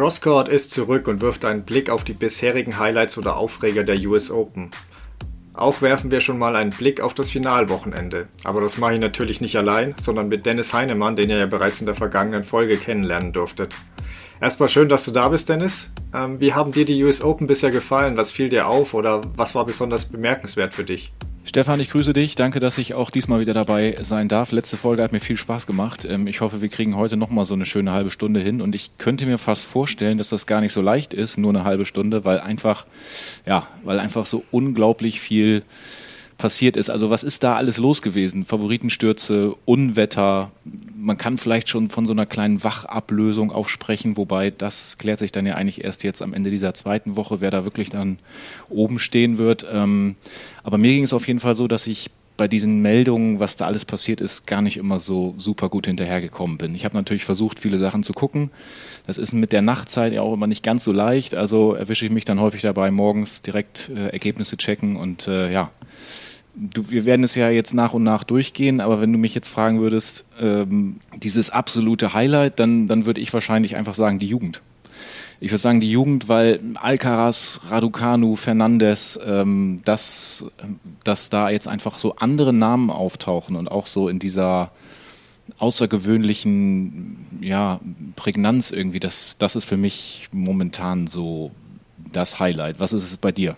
Crosscourt ist zurück und wirft einen Blick auf die bisherigen Highlights oder Aufreger der US Open. Auch werfen wir schon mal einen Blick auf das Finalwochenende. Aber das mache ich natürlich nicht allein, sondern mit Dennis Heinemann, den ihr ja bereits in der vergangenen Folge kennenlernen durftet. Erstmal schön, dass du da bist, Dennis. Ähm, wie haben dir die US Open bisher gefallen? Was fiel dir auf oder was war besonders bemerkenswert für dich? Stefan, ich grüße dich. Danke, dass ich auch diesmal wieder dabei sein darf. Letzte Folge hat mir viel Spaß gemacht. Ähm, ich hoffe, wir kriegen heute nochmal so eine schöne halbe Stunde hin. Und ich könnte mir fast vorstellen, dass das gar nicht so leicht ist, nur eine halbe Stunde, weil einfach, ja, weil einfach so unglaublich viel passiert ist. Also was ist da alles los gewesen? Favoritenstürze, Unwetter. Man kann vielleicht schon von so einer kleinen Wachablösung auch sprechen, wobei das klärt sich dann ja eigentlich erst jetzt am Ende dieser zweiten Woche, wer da wirklich dann oben stehen wird. Ähm, aber mir ging es auf jeden Fall so, dass ich bei diesen Meldungen, was da alles passiert ist, gar nicht immer so super gut hinterhergekommen bin. Ich habe natürlich versucht, viele Sachen zu gucken. Das ist mit der Nachtzeit ja auch immer nicht ganz so leicht. Also erwische ich mich dann häufig dabei, morgens direkt äh, Ergebnisse checken und äh, ja, du, wir werden es ja jetzt nach und nach durchgehen, aber wenn du mich jetzt fragen würdest, ähm, dieses absolute Highlight, dann, dann würde ich wahrscheinlich einfach sagen, die Jugend. Ich würde sagen, die Jugend, weil Alcaraz, Raducanu, Fernandes, ähm, dass, dass da jetzt einfach so andere Namen auftauchen und auch so in dieser außergewöhnlichen ja, Prägnanz irgendwie, das, das ist für mich momentan so das Highlight. Was ist es bei dir?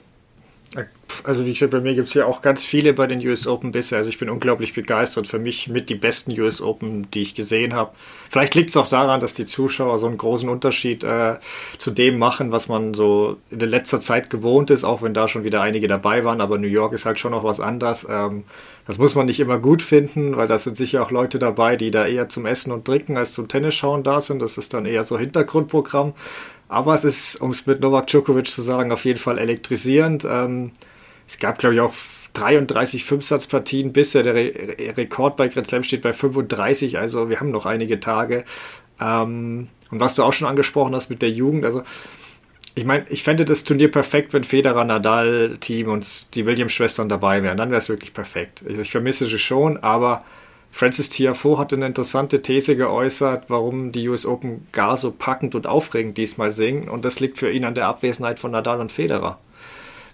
Also wie gesagt, bei mir gibt es ja auch ganz viele bei den US Open bisher. Also ich bin unglaublich begeistert. Für mich mit die besten US Open, die ich gesehen habe. Vielleicht liegt es auch daran, dass die Zuschauer so einen großen Unterschied äh, zu dem machen, was man so in der letzter Zeit gewohnt ist, auch wenn da schon wieder einige dabei waren. Aber New York ist halt schon noch was anderes. Ähm, das muss man nicht immer gut finden, weil da sind sicher auch Leute dabei, die da eher zum Essen und Trinken als zum Tennis schauen da sind. Das ist dann eher so Hintergrundprogramm. Aber es ist, um es mit Novak Djokovic zu sagen, auf jeden Fall elektrisierend. Ähm, es gab, glaube ich, auch 33 Fünfsatzpartien bisher. Der Re Rekord bei Grand Slam steht bei 35, also wir haben noch einige Tage. Ähm, und was du auch schon angesprochen hast mit der Jugend, also ich meine, ich fände das Turnier perfekt, wenn Federer, Nadal, Team und die Williams-Schwestern dabei wären. Dann wäre es wirklich perfekt. Ich, ich vermisse sie schon, aber Francis Tiafoe hat eine interessante These geäußert, warum die US Open gar so packend und aufregend diesmal singen. Und das liegt für ihn an der Abwesenheit von Nadal und Federer.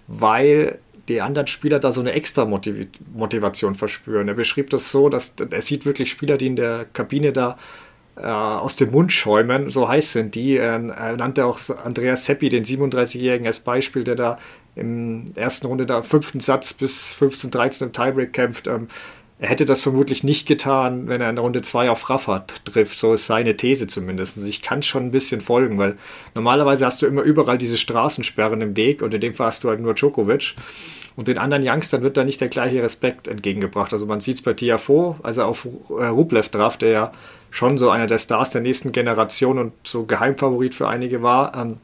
Weil die anderen Spieler da so eine extra Motiv Motivation verspüren. Er beschrieb das so, dass er sieht wirklich Spieler, die in der Kabine da äh, aus dem Mund schäumen, so heiß sind die. Er nannte auch Andreas Seppi, den 37-Jährigen, als Beispiel, der da im ersten Runde da fünften Satz bis 15-13 im Tiebreak kämpft. Ähm, er hätte das vermutlich nicht getan, wenn er in Runde 2 auf Raffat trifft. So ist seine These zumindest. Also ich kann schon ein bisschen folgen, weil normalerweise hast du immer überall diese Straßensperren im Weg und in dem Fall hast du halt nur Djokovic. Und den anderen Youngstern wird da nicht der gleiche Respekt entgegengebracht. Also man sieht es bei Tiafo, als er auf äh, Rublev traf, der ja schon so einer der Stars der nächsten Generation und so Geheimfavorit für einige war. Ähm,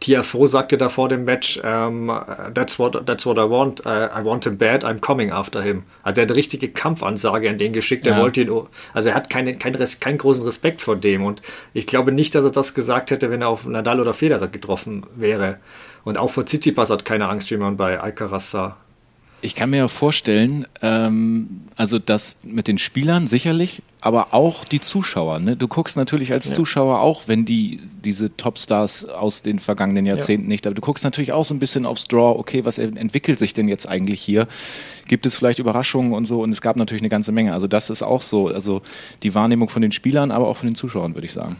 Tiafoe sagte da vor dem Match, um, ähm, that's, what, that's what I want, uh, I want him bad, I'm coming after him. Also er hat eine richtige Kampfansage an den geschickt, er ja. wollte ihn, also er hat keine, kein, keinen großen Respekt vor dem und ich glaube nicht, dass er das gesagt hätte, wenn er auf Nadal oder Federer getroffen wäre. Und auch vor Tsitsipas hat keine Angst, wie man bei Alcaraz sah. Ich kann mir ja vorstellen, ähm, also das mit den Spielern sicherlich, aber auch die Zuschauer. Ne? Du guckst natürlich als ja. Zuschauer auch, wenn die diese Topstars aus den vergangenen Jahrzehnten ja. nicht, aber du guckst natürlich auch so ein bisschen aufs Draw. Okay, was entwickelt sich denn jetzt eigentlich hier? Gibt es vielleicht Überraschungen und so? Und es gab natürlich eine ganze Menge. Also das ist auch so, also die Wahrnehmung von den Spielern, aber auch von den Zuschauern, würde ich sagen.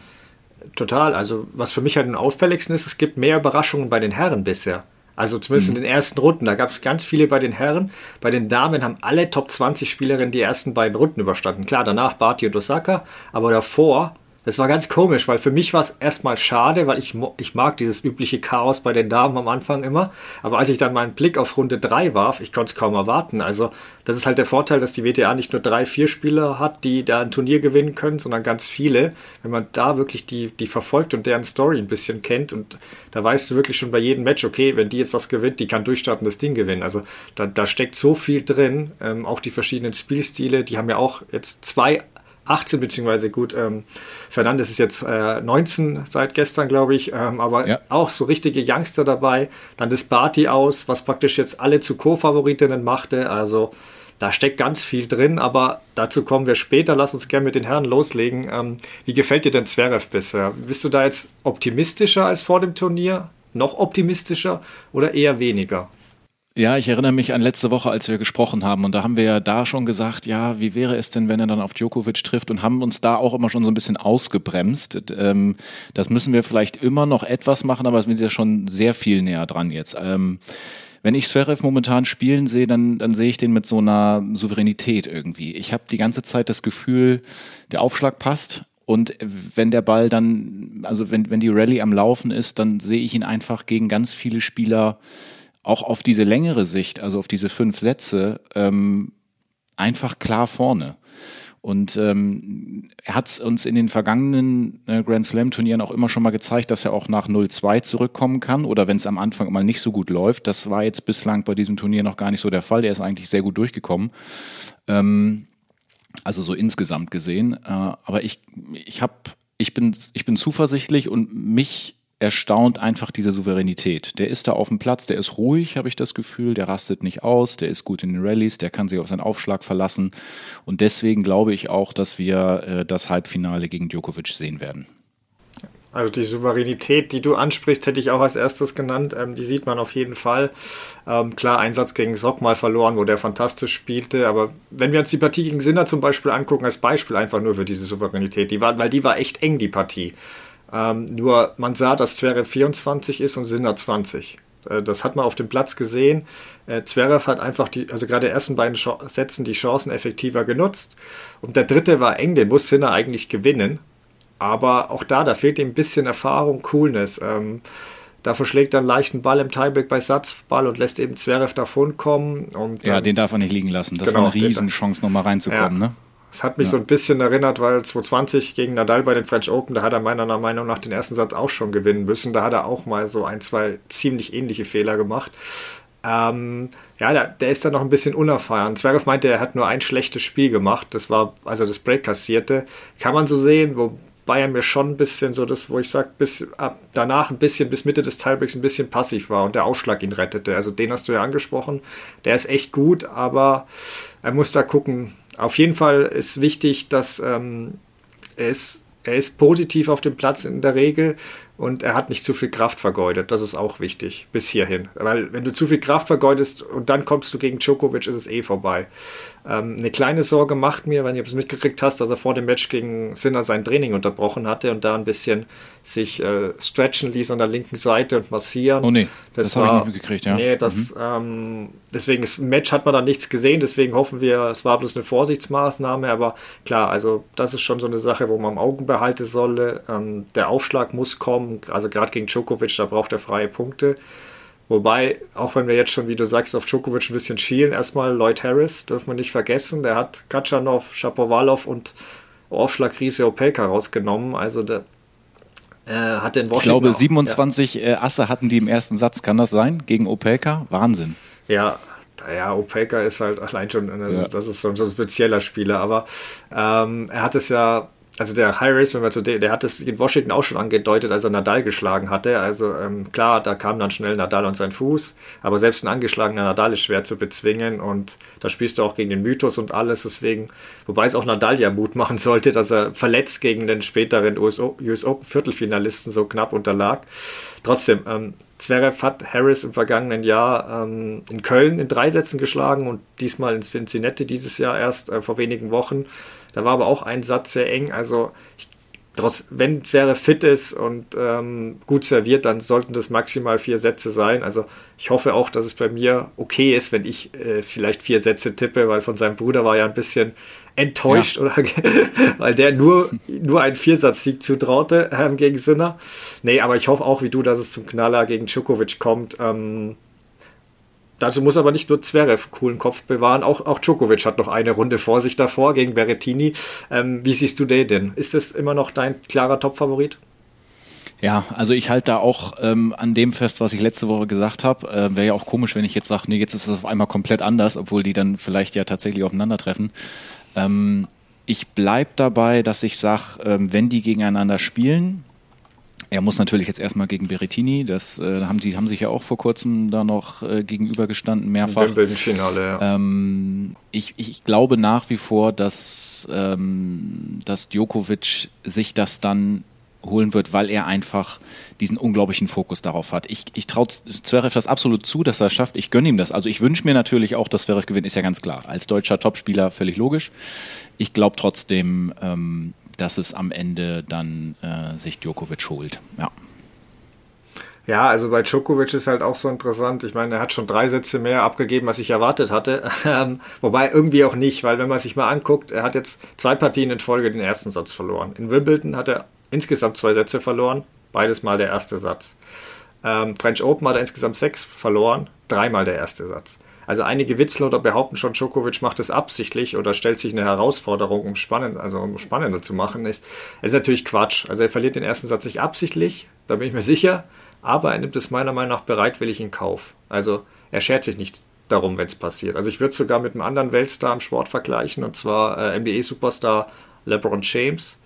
Total. Also was für mich halt am auffälligsten ist, es gibt mehr Überraschungen bei den Herren bisher. Also zumindest mhm. in den ersten Runden. Da gab es ganz viele bei den Herren. Bei den Damen haben alle Top 20 Spielerinnen die ersten beiden Runden überstanden. Klar, danach Barty und Osaka, aber davor das war ganz komisch, weil für mich war es erstmal schade, weil ich, ich mag dieses übliche Chaos bei den Damen am Anfang immer. Aber als ich dann meinen Blick auf Runde 3 warf, ich konnte es kaum erwarten. Also, das ist halt der Vorteil, dass die WTA nicht nur drei, vier Spieler hat, die da ein Turnier gewinnen können, sondern ganz viele. Wenn man da wirklich die, die verfolgt und deren Story ein bisschen kennt und da weißt du wirklich schon bei jedem Match, okay, wenn die jetzt das gewinnt, die kann durchstarten, das Ding gewinnen. Also, da, da steckt so viel drin, ähm, auch die verschiedenen Spielstile, die haben ja auch jetzt zwei 18 beziehungsweise gut, ähm, Fernandes ist jetzt äh, 19 seit gestern, glaube ich, ähm, aber ja. auch so richtige Youngster dabei. Dann das Barty aus, was praktisch jetzt alle zu Co-Favoritinnen machte. Also da steckt ganz viel drin, aber dazu kommen wir später. Lass uns gerne mit den Herren loslegen. Ähm, wie gefällt dir denn Zverev bisher? Bist du da jetzt optimistischer als vor dem Turnier? Noch optimistischer oder eher weniger? Ja, ich erinnere mich an letzte Woche, als wir gesprochen haben und da haben wir ja da schon gesagt, ja, wie wäre es denn, wenn er dann auf Djokovic trifft und haben uns da auch immer schon so ein bisschen ausgebremst. Ähm, das müssen wir vielleicht immer noch etwas machen, aber es sind ja schon sehr viel näher dran jetzt. Ähm, wenn ich Zverev momentan spielen sehe, dann, dann sehe ich den mit so einer Souveränität irgendwie. Ich habe die ganze Zeit das Gefühl, der Aufschlag passt, und wenn der Ball dann, also wenn, wenn die Rallye am Laufen ist, dann sehe ich ihn einfach gegen ganz viele Spieler auch auf diese längere Sicht, also auf diese fünf Sätze, ähm, einfach klar vorne. Und ähm, er hat es uns in den vergangenen äh, Grand Slam-Turnieren auch immer schon mal gezeigt, dass er auch nach 0-2 zurückkommen kann oder wenn es am Anfang mal nicht so gut läuft. Das war jetzt bislang bei diesem Turnier noch gar nicht so der Fall. Er ist eigentlich sehr gut durchgekommen. Ähm, also so insgesamt gesehen. Äh, aber ich, ich, hab, ich, bin, ich bin zuversichtlich und mich erstaunt einfach diese Souveränität. Der ist da auf dem Platz, der ist ruhig, habe ich das Gefühl, der rastet nicht aus, der ist gut in den Rallyes, der kann sich auf seinen Aufschlag verlassen. Und deswegen glaube ich auch, dass wir äh, das Halbfinale gegen Djokovic sehen werden. Also die Souveränität, die du ansprichst, hätte ich auch als erstes genannt. Ähm, die sieht man auf jeden Fall. Ähm, klar, Einsatz gegen Sock mal verloren, wo der fantastisch spielte. Aber wenn wir uns die Partie gegen Sinner zum Beispiel angucken, als Beispiel einfach nur für diese Souveränität, die war, weil die war echt eng, die Partie. Ähm, nur man sah, dass Zverev 24 ist und Sinner 20. Äh, das hat man auf dem Platz gesehen. Äh, Zverev hat einfach die, also gerade die ersten beiden Sch Sätzen die Chancen effektiver genutzt. Und der dritte war eng, den muss Sinner eigentlich gewinnen. Aber auch da, da fehlt ihm ein bisschen Erfahrung, Coolness. Ähm, da verschlägt er einen leichten Ball im Tiebreak bei Satzball und lässt eben Zverev davonkommen. Und, ja, den darf er nicht liegen lassen. Das genau, war eine Riesenchance, nochmal reinzukommen. Ja. Ne? Es hat mich ja. so ein bisschen erinnert, weil 2020 gegen Nadal bei den French Open, da hat er meiner Meinung nach den ersten Satz auch schon gewinnen müssen. Da hat er auch mal so ein, zwei ziemlich ähnliche Fehler gemacht. Ähm, ja, der, der, ist dann noch ein bisschen unerfahren. Zverev meinte, er hat nur ein schlechtes Spiel gemacht. Das war, also das Break kassierte. Kann man so sehen, wobei er mir schon ein bisschen so das, wo ich sage, bis ab danach ein bisschen, bis Mitte des Tiebreaks ein bisschen passiv war und der Ausschlag ihn rettete. Also den hast du ja angesprochen. Der ist echt gut, aber er muss da gucken, auf jeden Fall ist wichtig, dass ähm, ist, er ist positiv auf dem Platz in der Regel und er hat nicht zu viel Kraft vergeudet. Das ist auch wichtig bis hierhin. Weil wenn du zu viel Kraft vergeudest und dann kommst du gegen Djokovic, ist es eh vorbei. Ähm, eine kleine Sorge macht mir, wenn du es mitgekriegt hast, dass er vor dem Match gegen Sinner sein Training unterbrochen hatte und da ein bisschen sich äh, stretchen ließ an der linken Seite und massieren. Oh nee, das, das habe ich nicht mitgekriegt, ja. Nee, das, mhm. ähm, deswegen, das Match hat man da nichts gesehen, deswegen hoffen wir, es war bloß eine Vorsichtsmaßnahme, aber klar, also das ist schon so eine Sache, wo man im Augen behalten solle. Ähm, der Aufschlag muss kommen, also gerade gegen Djokovic, da braucht er freie Punkte. Wobei, auch wenn wir jetzt schon, wie du sagst, auf Djokovic ein bisschen schielen, erstmal Lloyd Harris, dürfen wir nicht vergessen, der hat Katschanov, Shapovalov und Aufschlag Riese Opelka rausgenommen. Also der, äh, hat den Washington Ich glaube, 27 ja. Äh, Asse hatten die im ersten Satz. Kann das sein? Gegen Opelka? Wahnsinn. Ja, ja, Opelka ist halt allein schon, eine, ja. das ist so, so ein spezieller Spieler, aber ähm, er hat es ja also der Harris, wenn wir zu dem, der hat es in Washington auch schon angedeutet, als er Nadal geschlagen hatte. Also ähm, klar, da kam dann schnell Nadal und sein Fuß, aber selbst ein angeschlagener Nadal ist schwer zu bezwingen und da spielst du auch gegen den Mythos und alles. Deswegen, wobei es auch Nadal ja Mut machen sollte, dass er verletzt gegen den späteren US, US Open Viertelfinalisten so knapp unterlag. Trotzdem, ähm, Zverev hat Harris im vergangenen Jahr ähm, in Köln in drei Sätzen geschlagen und diesmal in Cincinnati dieses Jahr erst äh, vor wenigen Wochen. Da war aber auch ein Satz sehr eng. Also ich, trotz, wenn Zverev fit ist und ähm, gut serviert, dann sollten das maximal vier Sätze sein. Also ich hoffe auch, dass es bei mir okay ist, wenn ich äh, vielleicht vier Sätze tippe, weil von seinem Bruder war ja ein bisschen enttäuscht, ja. oder weil der nur, nur einen Viersatz-Sieg zutraute ähm, gegen Sinner. Nee, aber ich hoffe auch wie du, dass es zum Knaller gegen Djokovic kommt. Ähm, Dazu muss aber nicht nur Zverev coolen Kopf bewahren, auch, auch Djokovic hat noch eine Runde vor sich davor gegen Berrettini. Ähm, wie siehst du den denn? Ist das immer noch dein klarer Topfavorit? Ja, also ich halte da auch ähm, an dem fest, was ich letzte Woche gesagt habe. Äh, Wäre ja auch komisch, wenn ich jetzt sage, nee, jetzt ist es auf einmal komplett anders, obwohl die dann vielleicht ja tatsächlich aufeinandertreffen. Ähm, ich bleib dabei, dass ich sage, ähm, wenn die gegeneinander spielen, Er muss natürlich jetzt erstmal gegen Berrettini, das äh, haben die haben sich ja auch vor kurzem da noch äh, gegenübergestanden, mehrfach. Im Finale, ja. Ähm, ich, ich glaube nach wie vor, dass, ähm, dass Djokovic sich das dann holen wird, weil er einfach diesen unglaublichen Fokus darauf hat. Ich, ich traue Zverev das absolut zu, dass er es schafft. Ich gönne ihm das. Also ich wünsche mir natürlich auch, dass Zverev gewinnt, ist ja ganz klar. Als deutscher Topspieler völlig logisch. Ich glaube trotzdem, ähm, dass es am Ende dann äh, sich Djokovic holt. Ja. Ja, also bei Djokovic ist halt auch so interessant. Ich meine, er hat schon drei Sätze mehr abgegeben, als ich erwartet hatte. Ähm, wobei irgendwie auch nicht, weil wenn man sich mal anguckt, er hat jetzt zwei Partien in Folge den ersten Satz verloren. In Wimbledon hat er insgesamt zwei Sätze verloren, beides mal der erste Satz. Ähm, French Open hat er insgesamt sechs verloren, dreimal der erste Satz. Also einige witzeln oder behaupten schon, Djokovic macht es absichtlich oder stellt sich eine Herausforderung, um spannend, also um spannender zu machen. Ist, ist natürlich Quatsch. Also er verliert den ersten Satz nicht absichtlich, da bin ich mir sicher, aber er nimmt es meiner Meinung nach bereitwillig in Kauf. Also er schert sich nicht darum, wenn es passiert. Also ich würde sogar mit einem anderen Weltstar im Sport vergleichen, und zwar äh, NBA-Superstar LeBron James.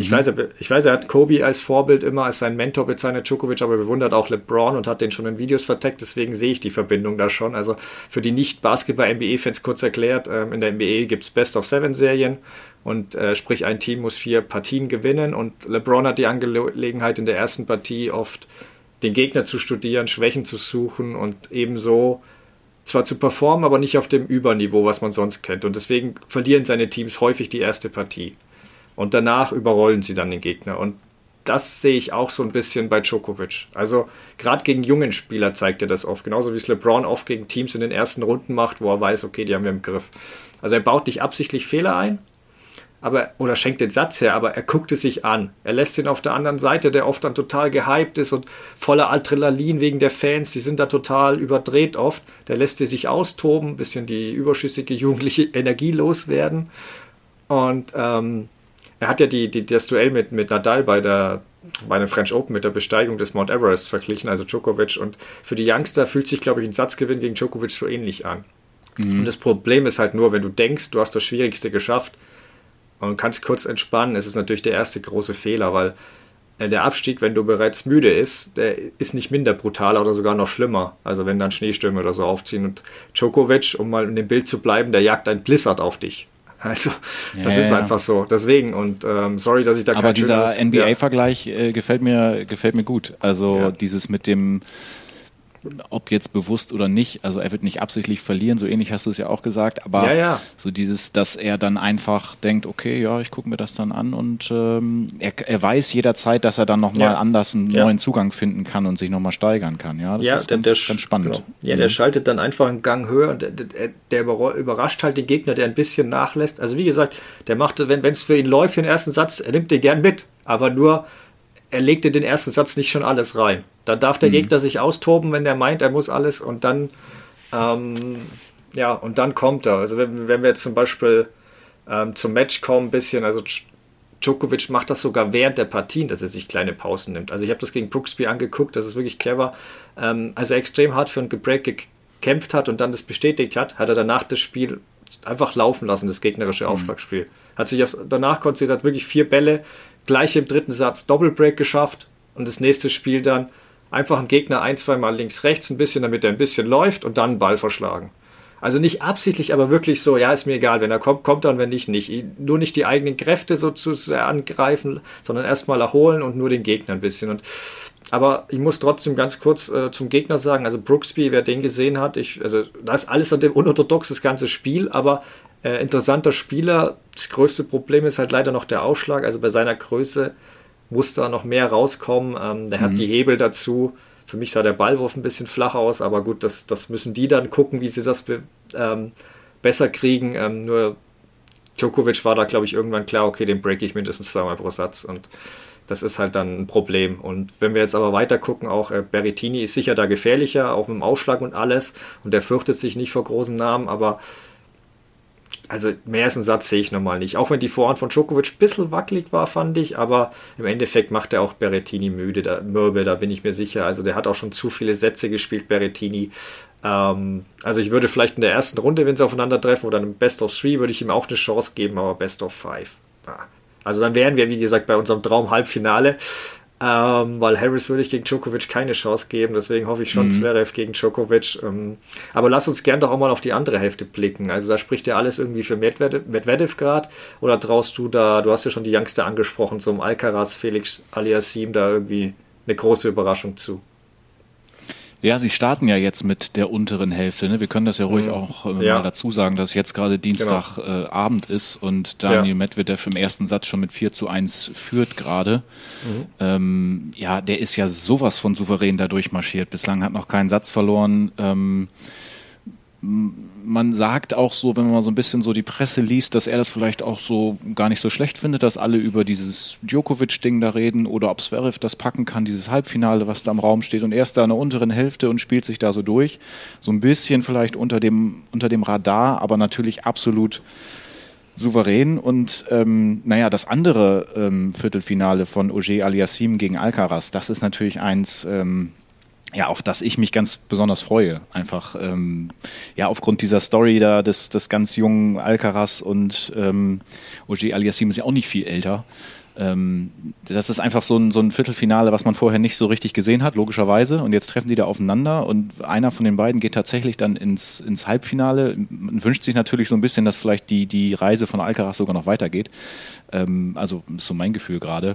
Ich, mhm. weiß, ich weiß, er hat Kobe als Vorbild immer als sein Mentor bezeichnet, Djokovic aber bewundert auch LeBron und hat den schon in Videos verteckt, deswegen sehe ich die Verbindung da schon. Also für die Nicht-Basketball-NBA-Fans kurz erklärt, ähm, in der NBA gibt es Best-of-Seven-Serien und äh, sprich ein Team muss vier Partien gewinnen und LeBron hat die Angelegenheit in der ersten Partie oft den Gegner zu studieren, Schwächen zu suchen und ebenso zwar zu performen, aber nicht auf dem Überniveau, was man sonst kennt. Und deswegen verlieren seine Teams häufig die erste Partie. Und danach überrollen sie dann den Gegner. Und das sehe ich auch so ein bisschen bei Djokovic. Also gerade gegen jungen Spieler zeigt er das oft. Genauso wie es LeBron oft gegen Teams in den ersten Runden macht, wo er weiß, okay, die haben wir im Griff. Also er baut nicht absichtlich Fehler ein, aber oder schenkt den Satz her, aber er guckt es sich an. Er lässt ihn auf der anderen Seite, der oft dann total gehypt ist und voller Adrenalin wegen der Fans, die sind da total überdreht oft. Der lässt sie sich austoben, bisschen die überschüssige jugendliche Energie loswerden. Und ähm, er hat ja die, die, das Duell mit, mit Nadal bei der bei den French Open mit der Besteigung des Mount Everest verglichen, also Djokovic. Und für die Youngster fühlt sich, glaube ich, ein Satzgewinn gegen Djokovic so ähnlich an. Mhm. Und das Problem ist halt nur, wenn du denkst, du hast das Schwierigste geschafft und kannst kurz entspannen, ist es natürlich der erste große Fehler, weil äh, der Abstieg, wenn du bereits müde ist, der ist nicht minder brutal oder sogar noch schlimmer. Also wenn dann Schneestürme oder so aufziehen. Und Djokovic, um mal in dem Bild zu bleiben, der jagt ein Blizzard auf dich. Also das ja, ist ja. einfach so. Deswegen und ähm, sorry, dass ich da. Aber dieser NBA-Vergleich äh, gefällt mir gefällt mir gut. Also dieses mit dem ob jetzt bewusst oder nicht, also er wird nicht absichtlich verlieren, so ähnlich hast du es ja auch gesagt, aber ja, ja. so dieses, dass er dann einfach denkt, okay, ja, ich gucke mir das dann an und ähm, er, er weiß jederzeit, dass er dann nochmal ja. anders einen neuen Zugang finden kann und sich nochmal steigern kann. Ja, das ist der, ganz, der, ganz spannend. Genau. Ja, der mhm. schaltet dann einfach einen Gang höher und der, der, der, überrascht halt den Gegner, der ein bisschen nachlässt. Also wie gesagt, der macht, wenn es für ihn läuft, den ersten Satz, er nimmt den gern mit, aber nur er legt in den ersten Satz nicht schon alles rein. Da darf der mhm. Gegner sich austoben, wenn der meint, er muss alles und dann, ähm, ja, und dann kommt er. Also wenn, wenn wir jetzt zum Beispiel ähm, zum Match kommen, ein bisschen, also Djokovic macht das sogar während der Partien, dass er sich kleine Pausen nimmt. Also ich habe das gegen Brooksby angeguckt, das ist wirklich clever. Ähm, als er extrem hart für ein Gebreak gekämpft hat und dann das bestätigt hat, hat er danach das Spiel einfach laufen lassen, das gegnerische mhm. Aufschlagspiel. Hat sich auf, danach konzentriert, wirklich vier Bälle, gleich im dritten Satz Doppelbreak geschafft und das nächste Spiel dann einfach einen Gegner ein, zweimal links, rechts ein bisschen, damit er ein bisschen läuft und dann einen Ball verschlagen. Also nicht absichtlich, aber wirklich so, ja, ist mir egal, wenn er kommt, kommt und wenn nicht, nicht. Nur nicht die eigenen Kräfte so zu sehr angreifen, sondern erstmal erholen und nur den Gegner ein bisschen. Und aber ich muss trotzdem ganz kurz äh, zum Gegner sagen, also Brooksby, wer den gesehen hat, ich, also da ist alles an dem unorthodox, das ganze Spiel, aber äh, interessanter Spieler. Das größte Problem ist halt leider noch der Ausschlag. Also bei seiner Größe muss da noch mehr rauskommen. Ähm, der mhm. hat die Hebel dazu. Für mich sah der Ballwurf ein bisschen flach aus, aber gut, das, das müssen die dann gucken, wie sie das ähm, besser kriegen. Ähm, nur Djokovic war da, glaube ich, irgendwann klar, okay, den break ich mindestens zweimal pro Satz und das ist halt dann ein Problem. Und wenn wir jetzt aber weiter gucken, auch äh, Berrettini ist sicher da gefährlicher, auch mit dem Ausschlag und alles. Und der fürchtet sich nicht vor großen Namen, aber also mehr als einen Satz sehe ich nochmal nicht. Auch wenn die Vorhand von Djokovic ein bisschen wackelig war, fand ich, aber im Endeffekt macht er auch Berrettini müde, da, mürbe, da bin ich mir sicher. Also der hat auch schon zu viele Sätze gespielt, Berrettini. Ähm, also ich würde vielleicht in der ersten Runde, wenn sie aufeinandertreffen, oder im Best of Three, würde ich ihm auch eine Chance geben, aber Best of Five. Ah. Also dann wären wir, wie gesagt, bei unserem Traum-Halbfinale. Ähm, weil Harris würde ich gegen Djokovic keine Chance geben, deswegen hoffe ich schon mhm. Zverev gegen Djokovic. Ähm, aber lass uns gern doch auch mal auf die andere Hälfte blicken. Also da spricht ja alles irgendwie für Medvedev, Medvedev gerade oder traust du da, du hast ja schon die Youngster angesprochen, zum Alcaraz, Felix Aliassim da irgendwie eine große Überraschung zu? Ja, sie starten ja jetzt mit der unteren Hälfte. Ne? Wir können das ja ruhig mhm. auch äh, ja. mal dazu sagen, dass jetzt gerade Dienstagabend genau. äh, ist und Daniel ja. Medvedev im ersten Satz schon mit 4 zu 1 führt gerade. Mhm. Ähm, ja, der ist ja sowas von souverän da durchmarschiert. Bislang hat noch keinen Satz verloren. Ähm, man sagt auch so, wenn man so ein bisschen so die Presse liest, dass er das vielleicht auch so gar nicht so schlecht findet, dass alle über dieses Djokovic-Ding da reden oder ob Zverev das packen kann, dieses Halbfinale, was da im Raum steht. Und er ist da in der unteren Hälfte und spielt sich da so durch. So ein bisschen vielleicht unter dem, unter dem Radar, aber natürlich absolut souverän. Und ähm, naja, das andere ähm, Viertelfinale von Auger Aliassim gegen Alcaraz, das ist natürlich eins, ähm, ja, auf das ich mich ganz besonders freue. Einfach, ähm, ja, aufgrund dieser Story da des, des ganz jungen Alcaraz und ähm, Ogier Aliassim ist ja auch nicht viel älter. Ähm, das ist einfach so ein, so ein Viertelfinale, was man vorher nicht so richtig gesehen hat, logischerweise. Und jetzt treffen die da aufeinander und einer von den beiden geht tatsächlich dann ins, ins Halbfinale. Man wünscht sich natürlich so ein bisschen, dass vielleicht die, die Reise von Alcaraz sogar noch weitergeht. Ähm, also ist so mein Gefühl gerade.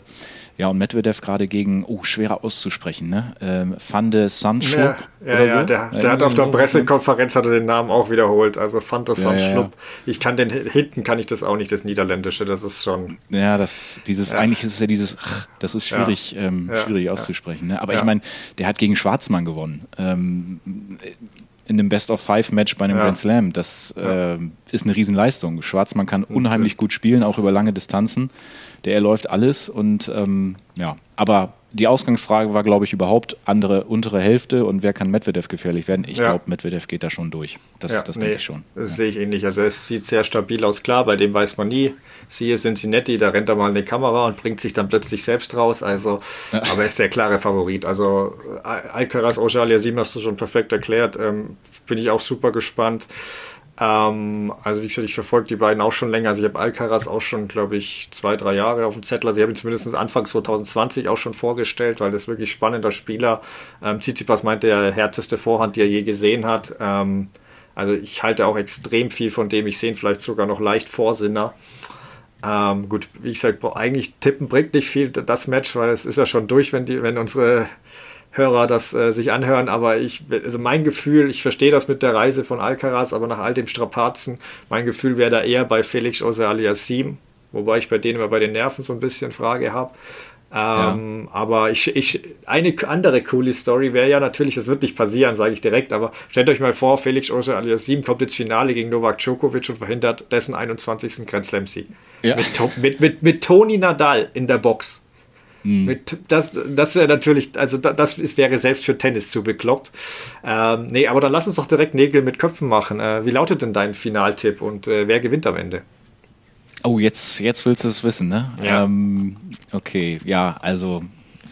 Ja, und Medvedev gerade gegen, oh, schwerer auszusprechen, ne? Ähm, Fande Sanschlup. Ja, ja, ja, so. der, der hat auf der Pressekonferenz hat er den Namen auch wiederholt. Also Fande Sanschlup. Ja, ja. Ich kann den hinten kann ich das auch nicht, das Niederländische. Das ist schon. Ja, das, dieses, eigentlich ist es ja dieses, das ist schwierig, ähm, schwierig auszusprechen. Ne? Aber ich meine, der hat gegen Schwarzmann gewonnen. Ähm, in einem Best-of-Five-Match bei einem ja. Grand Slam. Das ja. äh, ist eine Riesenleistung. Schwarzmann kann unheimlich gut spielen, auch über lange Distanzen. Der läuft alles und ähm, ja, aber die Ausgangsfrage war, glaube ich, überhaupt andere untere Hälfte und wer kann Medvedev gefährlich werden? Ich ja. glaube, Medvedev geht da schon durch. Das, ja, das nee, denke ich schon. Das ja. sehe ich ähnlich. Also es sieht sehr stabil aus, klar, bei dem weiß man nie. Siehe Cincinnati, da rennt er mal eine Kamera und bringt sich dann plötzlich selbst raus. Also, aber er ist der klare Favorit. Also Alcaraz, Ojalia, Sim hast du schon perfekt erklärt. Ähm, bin ich auch super gespannt. Ähm, also wie gesagt, ich verfolge die beiden auch schon länger. Also ich habe Alcaraz auch schon, glaube ich, zwei, drei Jahre auf dem Zettel. Also ich habe ihn zumindest Anfang 2020 auch schon vorgestellt, weil das wirklich spannender Spieler. Ähm, Tsitsipas meint, der härteste Vorhand, die er je gesehen hat. Ähm, also ich halte auch extrem viel von dem. Ich sehe ihn vielleicht sogar noch leicht Vorsinner. Ähm, gut, wie gesagt, eigentlich tippen bringt nicht viel das Match, weil es ist ja schon durch, wenn die, wenn unsere Hörer das äh, sich anhören, aber ich, also mein Gefühl, ich verstehe das mit der Reise von Alcaraz, aber nach all dem Strapazen, mein Gefühl wäre da eher bei Felix Auger-Aliassime, wobei ich bei denen immer bei den Nerven so ein bisschen Frage habe. Ähm, ja. Aber ich, ich, eine andere coole Story wäre ja natürlich, das wird nicht passieren, sage ich direkt, aber stellt euch mal vor, Felix Auger aliassime kommt ins Finale gegen Novak Djokovic und verhindert dessen 21. Grand Slam Sieg. Ja. Mit, mit, mit, mit Toni Nadal in der Box. Mhm. Mit, das das wäre natürlich, also das ist, wäre selbst für Tennis zu bekloppt. Ähm, nee, aber dann lass uns doch direkt Nägel mit Köpfen machen. Äh, wie lautet denn dein Finaltipp und äh, wer gewinnt am Ende? Oh, jetzt, jetzt willst du es wissen, ne? Ja. Ähm, okay, ja, also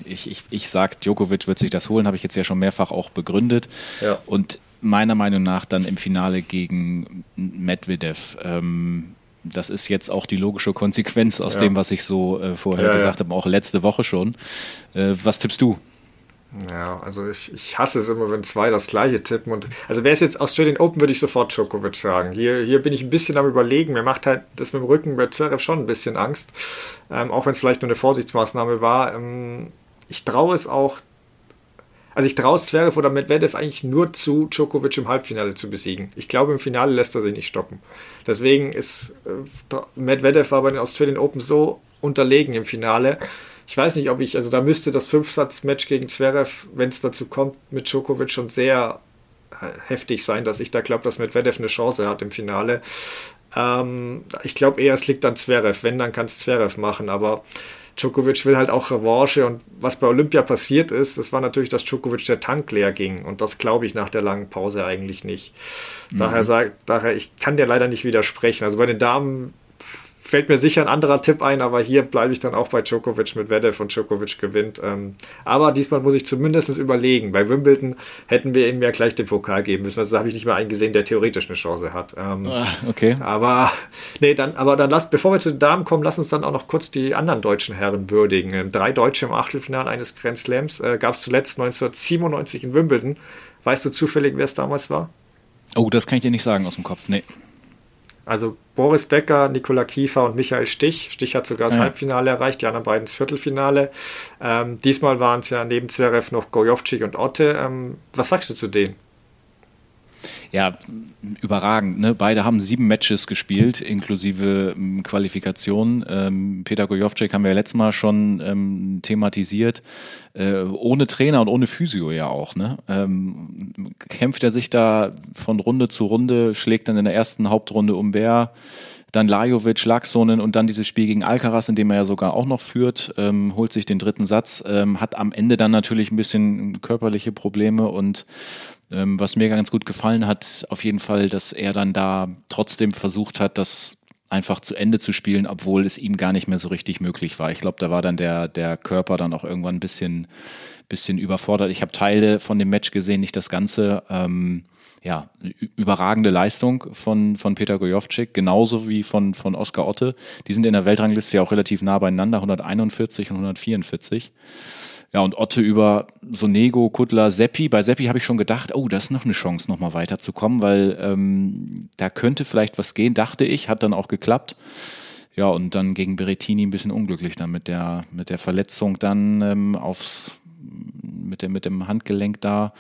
ich, ich, ich sag, Djokovic wird sich das holen, habe ich jetzt ja schon mehrfach auch begründet. Ja. Und meiner Meinung nach dann im Finale gegen Medvedev. Ähm, das ist jetzt auch die logische Konsequenz aus ja. dem, was ich so äh, vorher ja, gesagt ja. habe, auch letzte Woche schon. Äh, was tippst du? Ja, also ich, ich hasse es immer, wenn zwei das gleiche tippen. Und also wäre es jetzt Australian Open, würde ich sofort Djokovic sagen. Hier, hier bin ich ein bisschen am überlegen. Mir macht halt das mit dem Rücken bei Zverev schon ein bisschen Angst. Ähm, auch wenn es vielleicht nur eine Vorsichtsmaßnahme war. Ähm, ich traue es auch also ich traue Zverev oder Medvedev eigentlich nur zu, Djokovic im Halbfinale zu besiegen. Ich glaube, im Finale lässt er sich nicht stoppen. Deswegen ist äh, Medvedev war bei den Australian Open so unterlegen im Finale. Ich weiß nicht, ob ich, also da müsste das Fünfsatz-Match gegen Zverev, wenn es dazu kommt, mit Djokovic schon sehr äh, heftig sein, dass ich da glaube, dass Medvedev eine Chance hat im Finale. Ähm, ich glaube eher, es liegt an Zverev. Wenn, dann kann es Zverev machen, aber Djokovic will halt auch Revanche und was bei Olympia passiert ist, das war natürlich, dass Djokovic der Tank leer ging und das glaube ich nach der langen Pause eigentlich nicht. Mhm. Daher sagt, daher, ich kann dir leider nicht widersprechen. Also bei den Damen fällt mir sicher ein anderer Tipp ein, aber hier bleibe ich dann auch bei Djokovic mit Vedev und Djokovic gewinnt. Ähm, aber diesmal muss ich zumindest überlegen. Bei Wimbledon hätten wir ihm ja gleich den Pokal geben müssen. Also da habe ich nicht mal einen gesehen, der theoretisch eine Chance hat. Ähm, ah, okay. Aber nee, dann, aber dann lass, bevor wir zu den Damen kommen, lass uns dann auch noch kurz die anderen deutschen Herren würdigen. Ähm, drei Deutsche im Achtelfinale eines Grand Slams äh, gab es zuletzt 1997 in Wimbledon. Weißt du zufällig, wer es damals war? Oh, das kann ich dir nicht sagen aus dem Kopf. Nee. Also Boris Becker, Nikola Kiefer und Michael Stich. Stich hat sogar das ja. Halbfinale erreicht, die anderen beiden das Viertelfinale. Ähm, diesmal waren es ja neben Zverev noch Gojovcik und Otte. Ähm, was sagst du zu denen? Ja, überragend. Ne? Beide haben sieben Matches gespielt, inklusive ähm, Qualifikation. Ähm, Peter Gojovcik haben wir ja letztes Mal schon ähm, thematisiert. Äh, ohne Trainer und ohne Physio ja auch. Ne? Ähm, kämpft er sich da von Runde zu Runde, schlägt dann in der ersten Hauptrunde um Bär dann Lajovic, Laxonen und dann dieses Spiel gegen Alcaraz, in dem er ja sogar auch noch führt, ähm, holt sich den dritten Satz, ähm, hat am Ende dann natürlich ein bisschen körperliche Probleme und ähm, was mir ganz gut gefallen hat, auf jeden Fall, dass er dann da trotzdem versucht hat, das einfach zu Ende zu spielen, obwohl es ihm gar nicht mehr so richtig möglich war. Ich glaube, da war dann der, der Körper dann auch irgendwann ein bisschen, bisschen überfordert. Ich habe Teile von dem Match gesehen, nicht das Ganze. Ähm, ja, überragende Leistung von, von Peter Gojovcik, genauso wie von, von Oskar Otte. Die sind in der Weltrangliste ja auch relativ nah beieinander, 141 und 144. Ja, und Otte über Sonego, Kuttler, Seppi. Bei Seppi habe ich schon gedacht, oh, das ist noch eine Chance, nochmal weiterzukommen, weil ähm, da könnte vielleicht was gehen, dachte ich, hat dann auch geklappt. Ja, und dann gegen Berettini ein bisschen unglücklich dann mit der, mit der Verletzung dann ähm, aufs, mit, dem, mit dem Handgelenk da.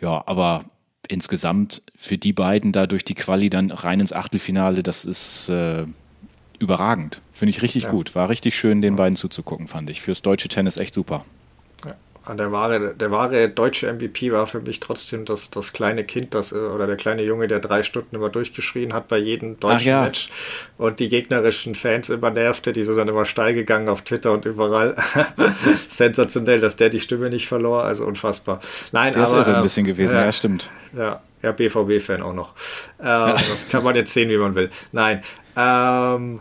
Ja, aber insgesamt für die beiden da durch die Quali dann rein ins Achtelfinale, das ist äh, überragend. Finde ich richtig ja. gut. War richtig schön, den beiden zuzugucken, fand ich. Fürs deutsche Tennis echt super. Der wahre, der wahre deutsche MVP war für mich trotzdem das, das kleine Kind, das, äh, oder der kleine Junge, der drei Stunden immer durchgeschrien hat bei jedem deutschen ja. Match und die gegnerischen Fans immer nervte, die sind dann immer steil gegangen auf Twitter und überall. Sensationell, dass der die Stimme nicht verlor, also unfassbar. Nein, der aber, ist irre ein ähm, bisschen gewesen, ja, ja stimmt. Ja, ja BVB-Fan auch noch. Ähm, das kann man jetzt sehen, wie man will. Nein. Ähm,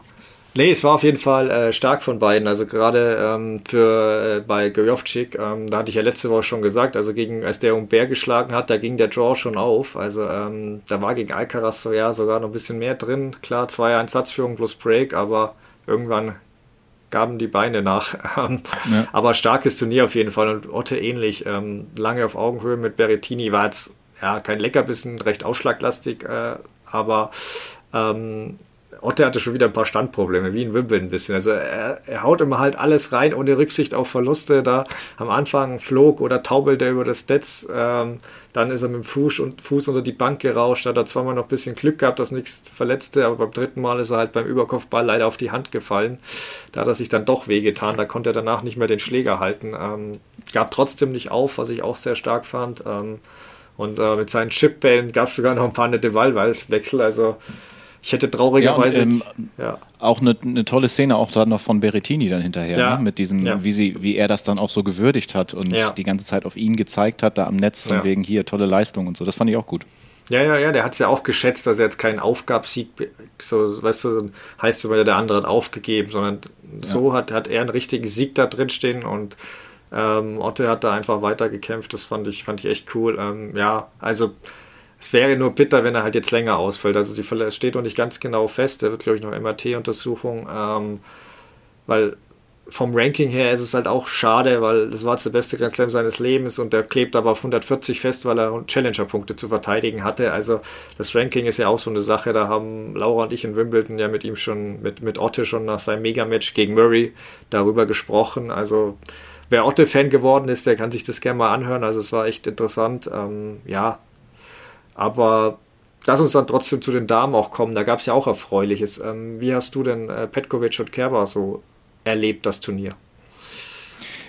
Nee, es war auf jeden Fall äh, stark von beiden. Also gerade ähm, für äh, bei Gojovcik, ähm, da hatte ich ja letzte Woche schon gesagt, also gegen, als der Umber geschlagen hat, da ging der Draw schon auf. Also ähm, da war gegen Alcaraz so ja sogar noch ein bisschen mehr drin. Klar, 2-1 Satzführung plus Break, aber irgendwann gaben die Beine nach. Ähm, ja. Aber starkes Turnier auf jeden Fall und Otte ähnlich. Ähm, lange auf Augenhöhe mit Berrettini war jetzt ja kein Leckerbissen, recht ausschlaglastig, äh, aber ähm, Otte hatte schon wieder ein paar Standprobleme, wie in Wimbledon ein bisschen. Also er, er, haut immer halt alles rein, ohne Rücksicht auf Verluste. Da am Anfang flog oder taubelt er über das Netz. Ähm, dann ist er mit dem Fuß, und, Fuß unter die Bank gerauscht. Da hat er zweimal noch ein bisschen Glück gehabt, dass nichts verletzte, aber beim dritten Mal ist er halt beim Überkopfball leider auf die Hand gefallen. Da hat er sich dann doch wehgetan. Da konnte er danach nicht mehr den Schläger halten. Ähm, gab trotzdem nicht auf, was ich auch sehr stark fand. Ähm, und äh, mit seinen Chipbällen gab es sogar noch ein paar nette Wallwechsel. Also ich hätte traurigerweise. Ja, ähm, ja. Auch eine, eine, tolle Szene auch dann noch von Berettini dann hinterher, ja. ne? mit diesem, ja. wie sie, wie er das dann auch so gewürdigt hat und die ganze Zeit auf ihn gezeigt hat, da am Netz von wegen hier tolle Leistung und so. Das fand ich auch gut. Ja, ja, ja, der hat es ja auch geschätzt, dass er jetzt keinen Aufgabsieg, so, weißt du, heißt so, der andere hat aufgegeben, sondern so hat, hat er einen richtigen Sieg da drin stehen und ähm, Otte hat da einfach weitergekämpft. Das fand ich, fand ich echt cool. Ähm, ja, also es wäre nur bitter, wenn er halt jetzt länger ausfällt. Also die steht noch nicht ganz genau fest. Da wird, glaube ich, noch MRT-Untersuchung. Ähm, weil vom Ranking her ist es halt auch schade, weil das war jetzt der beste Grand Slam seines Lebens und der klebt aber auf 140 fest, weil er Challenger-Punkte zu verteidigen hatte. Also das Ranking ist ja auch so eine Sache. Da haben Laura und ich in Wimbledon ja mit ihm schon, mit, mit Otte schon nach seinem Megamatch gegen Murray darüber gesprochen. Also wer Otte-Fan geworden ist, der kann sich das gerne mal anhören. Also es war echt interessant. Ähm, ja, aber lass uns dann trotzdem zu den Damen auch kommen. Da gab es ja auch Erfreuliches. Ähm, wie hast du denn äh, Petkovic und Kerber so erlebt, das Turnier?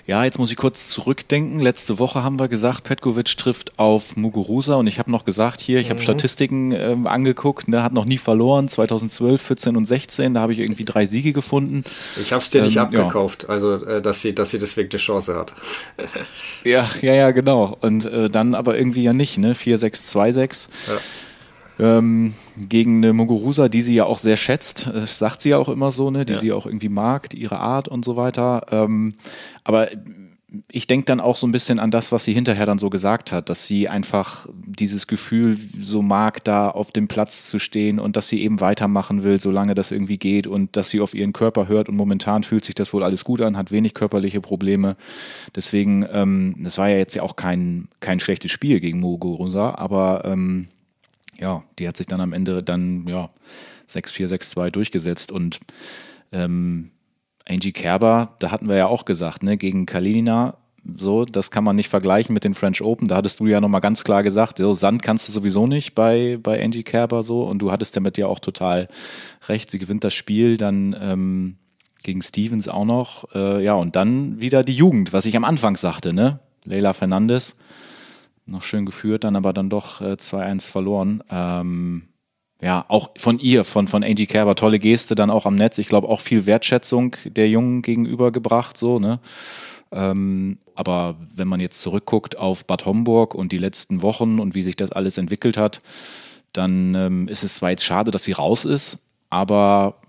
Ja, jetzt muss ich kurz zurückdenken. Letzte Woche haben wir gesagt, Petkovic trifft auf Muguruza und ich habe noch gesagt, hier, ich habe mhm. Statistiken äh, angeguckt, ne, hat noch nie verloren, 2012, 14 und 16, da habe ich irgendwie drei Siege gefunden. Ich habe es dir ähm, nicht abgekauft, ja. also äh, dass sie, dass sie deswegen eine Chance hat. ja, ja, ja, genau. Und äh, dann aber irgendwie ja nicht, ne? 4, 6, 2, 6. Ja. Ähm, gegen eine Muguruza, die sie ja auch sehr schätzt, das sagt sie ja auch immer so, ne, die ja. sie auch irgendwie mag, die, ihre Art und so weiter. Ähm, aber ich denke dann auch so ein bisschen an das, was sie hinterher dann so gesagt hat, dass sie einfach dieses Gefühl so mag, da auf dem Platz zu stehen und dass sie eben weitermachen will, solange das irgendwie geht und dass sie auf ihren Körper hört und momentan fühlt sich das wohl alles gut an, hat wenig körperliche Probleme. Deswegen, ähm, das war ja jetzt ja auch kein, kein schlechtes Spiel gegen Muguruza, aber ähm, ja, die hat sich dann am Ende dann ja 6-4, 6-2 durchgesetzt und ähm, Angie Kerber, da hatten wir ja auch gesagt, ne, gegen Kalinina, so, das kann man nicht vergleichen mit den French Open. Da hattest du ja nochmal ganz klar gesagt, so, Sand kannst du sowieso nicht bei, bei Angie Kerber so. Und du hattest damit ja auch total recht. Sie gewinnt das Spiel, dann ähm, gegen Stevens auch noch. Äh, ja, und dann wieder die Jugend, was ich am Anfang sagte, ne? Leila Fernandes. Noch schön geführt, dann aber dann doch äh, 2-1 verloren. Ähm, ja, auch von ihr, von, von Angie Kerber, tolle Geste dann auch am Netz. Ich glaube auch viel Wertschätzung der Jungen gegenübergebracht, so, ne? Ähm, aber wenn man jetzt zurückguckt auf Bad Homburg und die letzten Wochen und wie sich das alles entwickelt hat, dann ähm, ist es zwar jetzt schade, dass sie raus ist, aber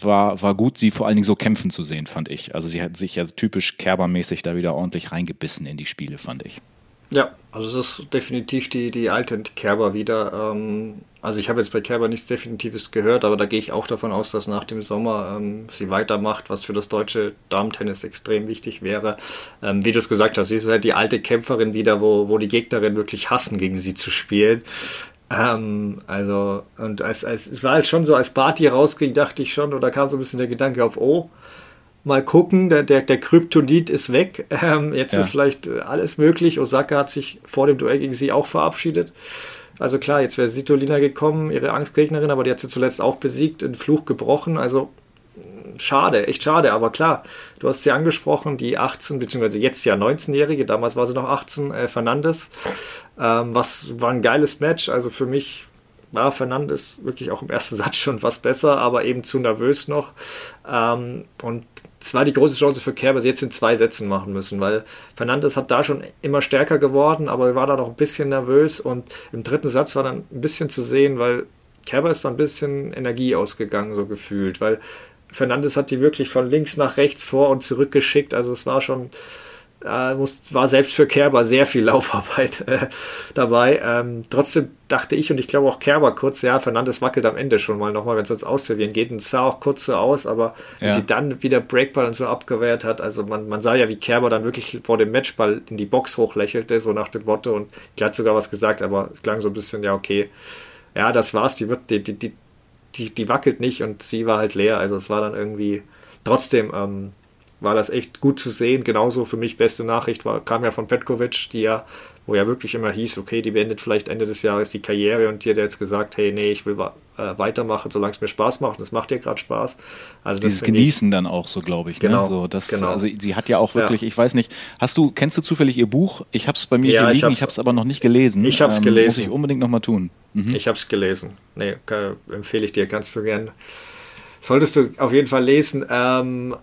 war, war gut, sie vor allen Dingen so kämpfen zu sehen, fand ich. Also sie hat sich ja typisch Kerbermäßig da wieder ordentlich reingebissen in die Spiele, fand ich. Ja, also es ist definitiv die, die alte Kerber wieder. Ähm, also ich habe jetzt bei Kerber nichts Definitives gehört, aber da gehe ich auch davon aus, dass nach dem Sommer ähm, sie weitermacht, was für das deutsche Damentennis extrem wichtig wäre. Ähm, wie du es gesagt hast, sie ist halt die alte Kämpferin wieder, wo, wo die Gegnerin wirklich hassen, gegen sie zu spielen. Ähm, also, und als, als, es war halt schon so, als Barty rausging, dachte ich schon, oder kam so ein bisschen der Gedanke auf, oh, mal gucken, der, der, der Kryptonit ist weg. Ähm, jetzt ja. ist vielleicht äh, alles möglich. Osaka hat sich vor dem Duell gegen sie auch verabschiedet. Also klar, jetzt wäre Sitolina gekommen, ihre Angstgegnerin, aber die hat sie zuletzt auch besiegt, den Fluch gebrochen. Also schade, echt schade. Aber klar, du hast sie angesprochen, die 18, beziehungsweise jetzt ja 19-Jährige, damals war sie noch 18, äh, Fernandes. Ähm, was war ein geiles Match. Also für mich war Fernandes wirklich auch im ersten Satz schon was besser, aber eben zu nervös noch. Ähm, und es war die große Chance für Kerber, sie jetzt in zwei Sätzen machen müssen, weil Fernandes hat da schon immer stärker geworden, aber er war da noch ein bisschen nervös und im dritten Satz war dann ein bisschen zu sehen, weil Kerber ist da ein bisschen Energie ausgegangen, so gefühlt, weil Fernandes hat die wirklich von links nach rechts vor und zurück geschickt, also es war schon äh, muss, war selbst für Kerber sehr viel Laufarbeit äh, dabei. Ähm, trotzdem dachte ich und ich glaube auch Kerber kurz, ja, Fernandes wackelt am Ende schon mal nochmal, wenn es jetzt ausservieren geht. Und es sah auch kurz so aus, aber ja. sie dann wieder Breakball und so abgewehrt hat, also man, man sah ja, wie Kerber dann wirklich vor dem Matchball in die Box hochlächelte, so nach dem Motto und die hat sogar was gesagt, aber es klang so ein bisschen, ja, okay, ja, das war's, die wird, die, die, die, die, die wackelt nicht und sie war halt leer, also es war dann irgendwie trotzdem, ähm, war das echt gut zu sehen. Genauso für mich beste Nachricht war, kam ja von Petkovic, die ja, wo ja wirklich immer hieß, okay, die beendet vielleicht Ende des Jahres die Karriere und die hat jetzt gesagt, hey, nee, ich will äh, weitermachen, solange es mir Spaß macht. Das macht ihr gerade Spaß. Also Dieses Genießen ich, dann auch so, glaube ich. Ne? Genau, ne? so, das, genau. Also sie hat ja auch wirklich, ja. ich weiß nicht, hast du, kennst du zufällig ihr Buch? Ich habe es bei mir ja, hier liegen, ich habe es aber noch nicht gelesen. Ich habe es ähm, gelesen. Muss ich unbedingt nochmal tun. Mhm. Ich habe es gelesen. Nee, kann, empfehle ich dir, kannst du gern. Solltest du auf jeden Fall lesen. Ähm,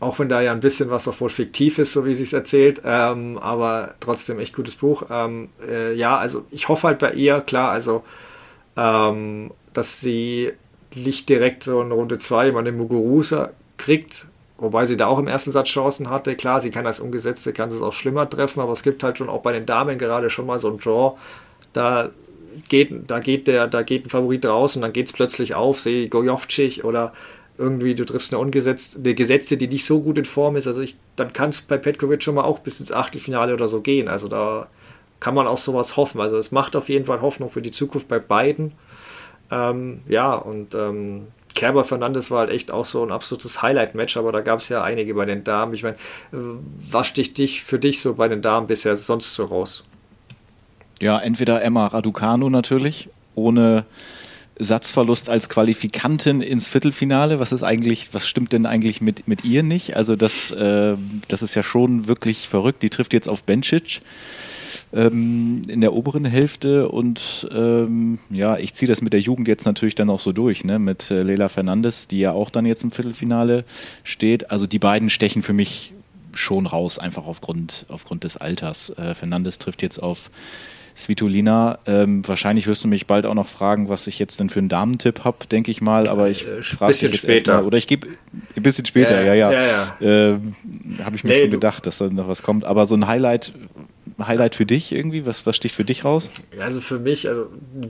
auch wenn da ja ein bisschen was auch wohl fiktiv ist, so wie sie es erzählt, ähm, aber trotzdem echt gutes Buch. Ähm, äh, ja, also ich hoffe halt bei ihr, klar, also ähm, dass sie nicht direkt so in Runde 2 immer den Muguruza kriegt, wobei sie da auch im ersten Satz Chancen hatte. Klar, sie kann als Umgesetzte, kann es auch schlimmer treffen, aber es gibt halt schon auch bei den Damen gerade schon mal so ein Draw, da geht, da geht der, da geht ein Favorit raus und dann geht es plötzlich auf, sehe Gojovcic oder irgendwie, du triffst eine ungesetzte, eine Gesetzte, die nicht so gut in Form ist, also ich, dann kann es bei Petkovic schon mal auch bis ins Achtelfinale oder so gehen. Also da kann man auch sowas hoffen. Also es macht auf jeden Fall Hoffnung für die Zukunft bei beiden. Ähm, ja, und ähm, Kerber Fernandes war halt echt auch so ein absolutes Highlight-Match, aber da gab es ja einige bei den Damen. Ich meine, was sticht dich für dich so bei den Damen bisher sonst so raus? Ja, entweder Emma Raducanu natürlich, ohne Satzverlust als Qualifikantin ins Viertelfinale. Was ist eigentlich, was stimmt denn eigentlich mit, mit ihr nicht? Also das, äh, das ist ja schon wirklich verrückt. Die trifft jetzt auf Bencic ähm, in der oberen Hälfte und ähm, ja, ich ziehe das mit der Jugend jetzt natürlich dann auch so durch, ne? Mit äh, Leila Fernandes, die ja auch dann jetzt im Viertelfinale steht. Also die beiden stechen für mich schon raus, einfach aufgrund, aufgrund des Alters. Äh, Fernandes trifft jetzt auf Svitolina, ähm, wahrscheinlich wirst du mich bald auch noch fragen, was ich jetzt denn für einen Damentipp habe, denke ich mal, aber ich äh, frage dich jetzt später. Mal, oder ich gebe ein bisschen später, ja, ja. ja. ja, ja. Äh, habe ich mir nee, schon gedacht, dass da noch was kommt. Aber so ein Highlight Highlight für dich irgendwie? Was, was sticht für dich raus? Also für mich, also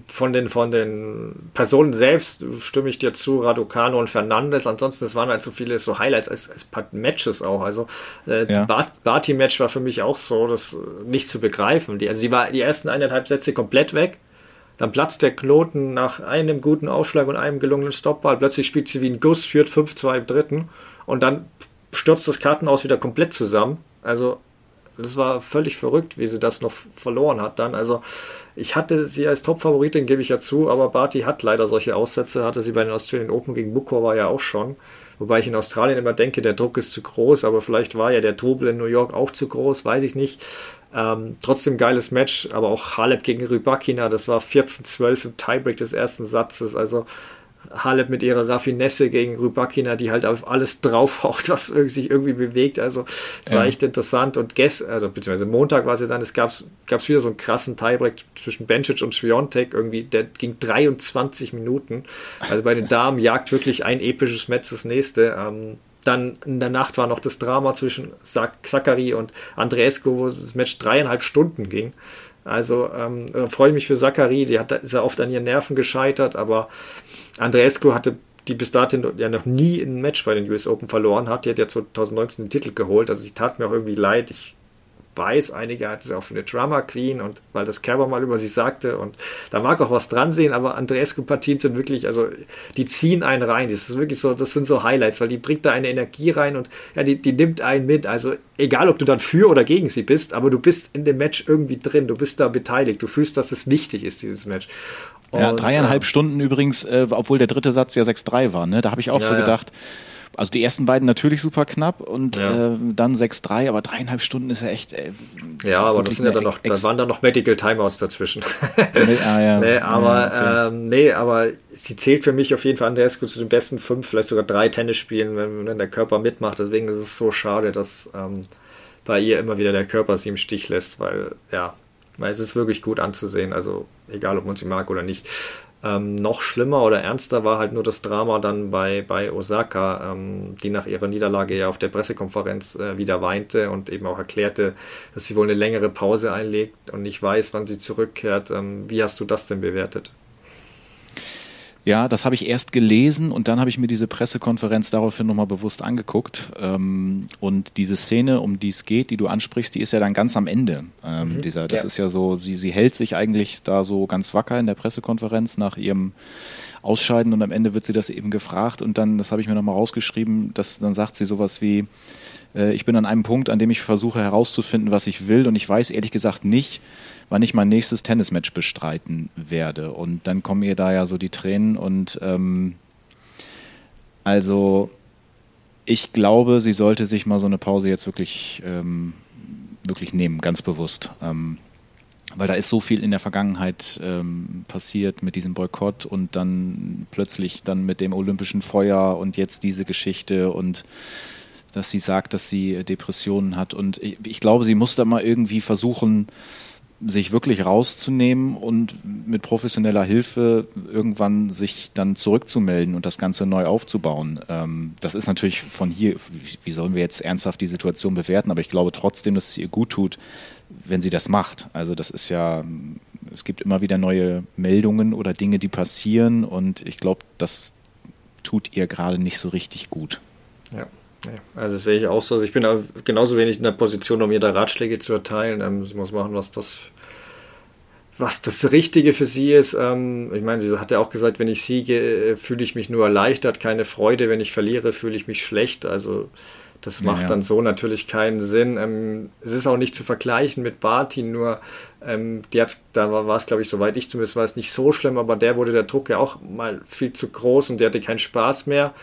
von den, von den Personen selbst stimme ich dir zu, Raducano und Fernandes. Ansonsten, es waren halt so viele so Highlights als, als Matches auch. Also äh, ja. Barty-Match war für mich auch so, das nicht zu begreifen. Die, also die war die ersten eineinhalb Sätze komplett weg. Dann platzt der Knoten nach einem guten Ausschlag und einem gelungenen Stoppball. Plötzlich spielt sie wie ein Guss, führt 5-2 im dritten. Und dann stürzt das Kartenhaus wieder komplett zusammen. Also das war völlig verrückt, wie sie das noch verloren hat dann. Also ich hatte sie als Top-Favoritin, gebe ich ja zu, aber Barty hat leider solche Aussätze, hatte sie bei den Australian Open gegen Bukova ja auch schon. Wobei ich in Australien immer denke, der Druck ist zu groß, aber vielleicht war ja der Trubel in New York auch zu groß, weiß ich nicht. Ähm, trotzdem geiles Match, aber auch Halep gegen Rybakina, das war 14-12 im Tiebreak des ersten Satzes. Also Halep mit ihrer Raffinesse gegen Rybakina, die halt auf alles draufhaut, was sich irgendwie bewegt. Also es war ja. echt interessant. Und gestern, also beziehungsweise Montag war es ja dann, es gab es wieder so einen krassen Tiebreak zwischen Bencic und Sviontek, irgendwie, der ging 23 Minuten. Also bei den Damen jagt wirklich ein episches Match das nächste. Ähm, dann in der Nacht war noch das Drama zwischen Zachary und Andreescu, wo das Match dreieinhalb Stunden ging. Also ähm, freue ich mich für Zachary, die hat, ist ja oft an ihren Nerven gescheitert, aber Andreescu hatte die bis dahin ja noch nie ein Match bei den US Open verloren hat. Die hat ja 2019 den Titel geholt. Also sie tat mir auch irgendwie leid. Ich weiß, einige hatten sie auch für eine Drama Queen und weil das Kerber mal über sie sagte und da mag auch was dran sehen, aber Andreescu-Partien sind wirklich, also die ziehen einen rein. Das ist wirklich so, das sind so Highlights, weil die bringt da eine Energie rein und ja, die, die nimmt einen mit. Also egal, ob du dann für oder gegen sie bist, aber du bist in dem Match irgendwie drin, du bist da beteiligt, du fühlst, dass es wichtig ist, dieses Match. Ja, dreieinhalb äh, Stunden übrigens, äh, obwohl der dritte Satz ja 6-3 war. Ne? Da habe ich auch ja, so gedacht, also die ersten beiden natürlich super knapp und ja. äh, dann 6-3, aber dreieinhalb Stunden ist ja echt. Äh, ja, aber das sind ja dann noch, da waren dann noch Medical Timeouts dazwischen. nee, ah, ja. nee, aber okay. ähm, nee, aber sie zählt für mich auf jeden Fall an der zu den besten fünf, vielleicht sogar drei Tennisspielen, wenn, wenn der Körper mitmacht. Deswegen ist es so schade, dass ähm, bei ihr immer wieder der Körper sie im Stich lässt, weil ja, weil es ist wirklich gut anzusehen, also egal ob man sie mag oder nicht. Ähm, noch schlimmer oder ernster war halt nur das Drama dann bei, bei Osaka, ähm, die nach ihrer Niederlage ja auf der Pressekonferenz äh, wieder weinte und eben auch erklärte, dass sie wohl eine längere Pause einlegt und nicht weiß, wann sie zurückkehrt. Ähm, wie hast du das denn bewertet? Ja, das habe ich erst gelesen und dann habe ich mir diese Pressekonferenz daraufhin nochmal bewusst angeguckt. Ähm, und diese Szene, um die es geht, die du ansprichst, die ist ja dann ganz am Ende. Ähm, mhm, dieser, das ja. ist ja so, sie, sie hält sich eigentlich da so ganz wacker in der Pressekonferenz nach ihrem Ausscheiden und am Ende wird sie das eben gefragt und dann, das habe ich mir nochmal rausgeschrieben, dass, dann sagt sie sowas wie, äh, ich bin an einem Punkt, an dem ich versuche herauszufinden, was ich will und ich weiß ehrlich gesagt nicht, wann ich mein nächstes Tennismatch bestreiten werde. Und dann kommen ihr da ja so die Tränen und ähm, also ich glaube, sie sollte sich mal so eine Pause jetzt wirklich, ähm, wirklich nehmen, ganz bewusst. Ähm, weil da ist so viel in der Vergangenheit ähm, passiert mit diesem Boykott und dann plötzlich dann mit dem olympischen Feuer und jetzt diese Geschichte und dass sie sagt, dass sie Depressionen hat. Und ich, ich glaube, sie muss da mal irgendwie versuchen, sich wirklich rauszunehmen und mit professioneller Hilfe irgendwann sich dann zurückzumelden und das Ganze neu aufzubauen. Ähm, das ist natürlich von hier, wie sollen wir jetzt ernsthaft die Situation bewerten, aber ich glaube trotzdem, dass es ihr gut tut, wenn sie das macht. Also das ist ja, es gibt immer wieder neue Meldungen oder Dinge, die passieren und ich glaube, das tut ihr gerade nicht so richtig gut. Ja. Also das sehe ich auch so. Also ich bin genauso wenig in der Position, um ihr da Ratschläge zu erteilen. Ähm, sie muss machen, was das, was das Richtige für sie ist. Ähm, ich meine, sie hat ja auch gesagt, wenn ich siege, äh, fühle ich mich nur erleichtert, keine Freude. Wenn ich verliere, fühle ich mich schlecht. Also das macht ja, ja. dann so natürlich keinen Sinn. Ähm, es ist auch nicht zu vergleichen mit Barty, nur ähm, die hat, da war, war es, glaube ich, soweit ich zumindest war es nicht so schlimm, aber der wurde der Druck ja auch mal viel zu groß und der hatte keinen Spaß mehr.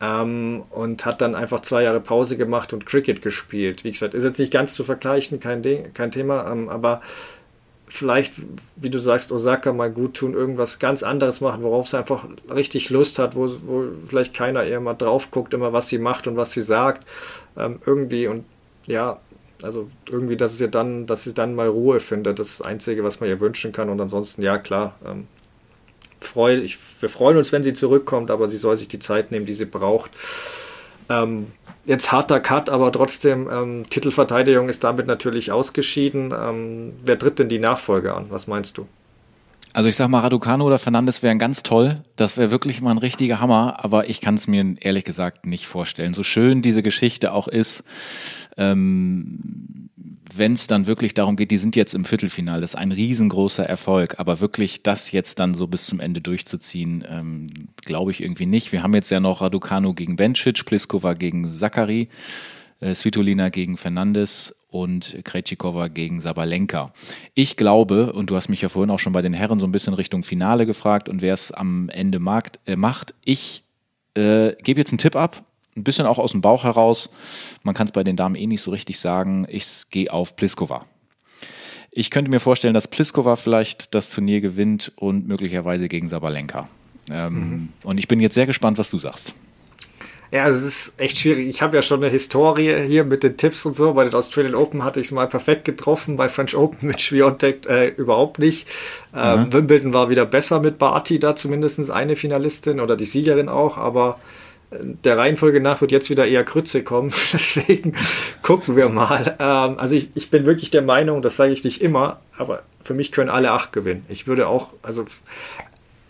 Ähm, und hat dann einfach zwei Jahre Pause gemacht und Cricket gespielt. Wie gesagt, ist jetzt nicht ganz zu vergleichen, kein, Ding, kein Thema, ähm, aber vielleicht, wie du sagst, Osaka mal gut tun, irgendwas ganz anderes machen, worauf sie einfach richtig Lust hat, wo, wo vielleicht keiner eher mal drauf guckt, immer was sie macht und was sie sagt. Ähm, irgendwie und ja, Also irgendwie, dass sie dann, dass sie dann mal Ruhe findet, das ist das Einzige, was man ihr wünschen kann. Und ansonsten, ja klar, ähm, freu, ich, wir freuen uns, wenn sie zurückkommt, aber sie soll sich die Zeit nehmen, die sie braucht. Ähm, jetzt harter Cut, aber trotzdem, ähm, Titelverteidigung ist damit natürlich ausgeschieden. Ähm, wer tritt denn die Nachfolge an? Was meinst du? Also ich sag mal, Raducano oder Fernandes wären ganz toll. Das wäre wirklich mal ein richtiger Hammer, aber ich kann es mir ehrlich gesagt nicht vorstellen. So schön diese Geschichte auch ist, ähm, wenn es dann wirklich darum geht, die sind jetzt im Viertelfinale, das ist ein riesengroßer Erfolg, aber wirklich das jetzt dann so bis zum Ende durchzuziehen, ähm, glaube ich irgendwie nicht. Wir haben jetzt ja noch Raducano gegen Bencic, Pliskova gegen Zachary, äh, Svitolina gegen Fernandes und Krejcikova gegen Sabalenka. Ich glaube, und du hast mich ja vorhin auch schon bei den Herren so ein bisschen Richtung Finale gefragt und wer es am Ende mag, äh, macht, ich äh, gebe jetzt einen Tipp ab, ein bisschen auch aus dem Bauch heraus. Man kann es bei den Damen eh nicht so richtig sagen. Ich gehe auf Pliskova. Ich könnte mir vorstellen, dass Pliskova vielleicht das Turnier gewinnt und möglicherweise gegen Sabalenka. Ähm, mhm. Und ich bin jetzt sehr gespannt, was du sagst. Ja, also es ist echt schwierig. Ich habe ja schon eine Historie hier mit den Tipps und so. Bei den Australian Open hatte ich es mal perfekt getroffen, bei French Open mit Schwiontek äh, überhaupt nicht. Ähm, mhm. Wimbledon war wieder besser mit Barty, da zumindest eine Finalistin oder die Siegerin auch, aber der Reihenfolge nach wird jetzt wieder eher Krütze kommen. Deswegen gucken wir mal. Ähm, also ich, ich bin wirklich der Meinung, das sage ich nicht immer, aber für mich können alle acht gewinnen. Ich würde auch, also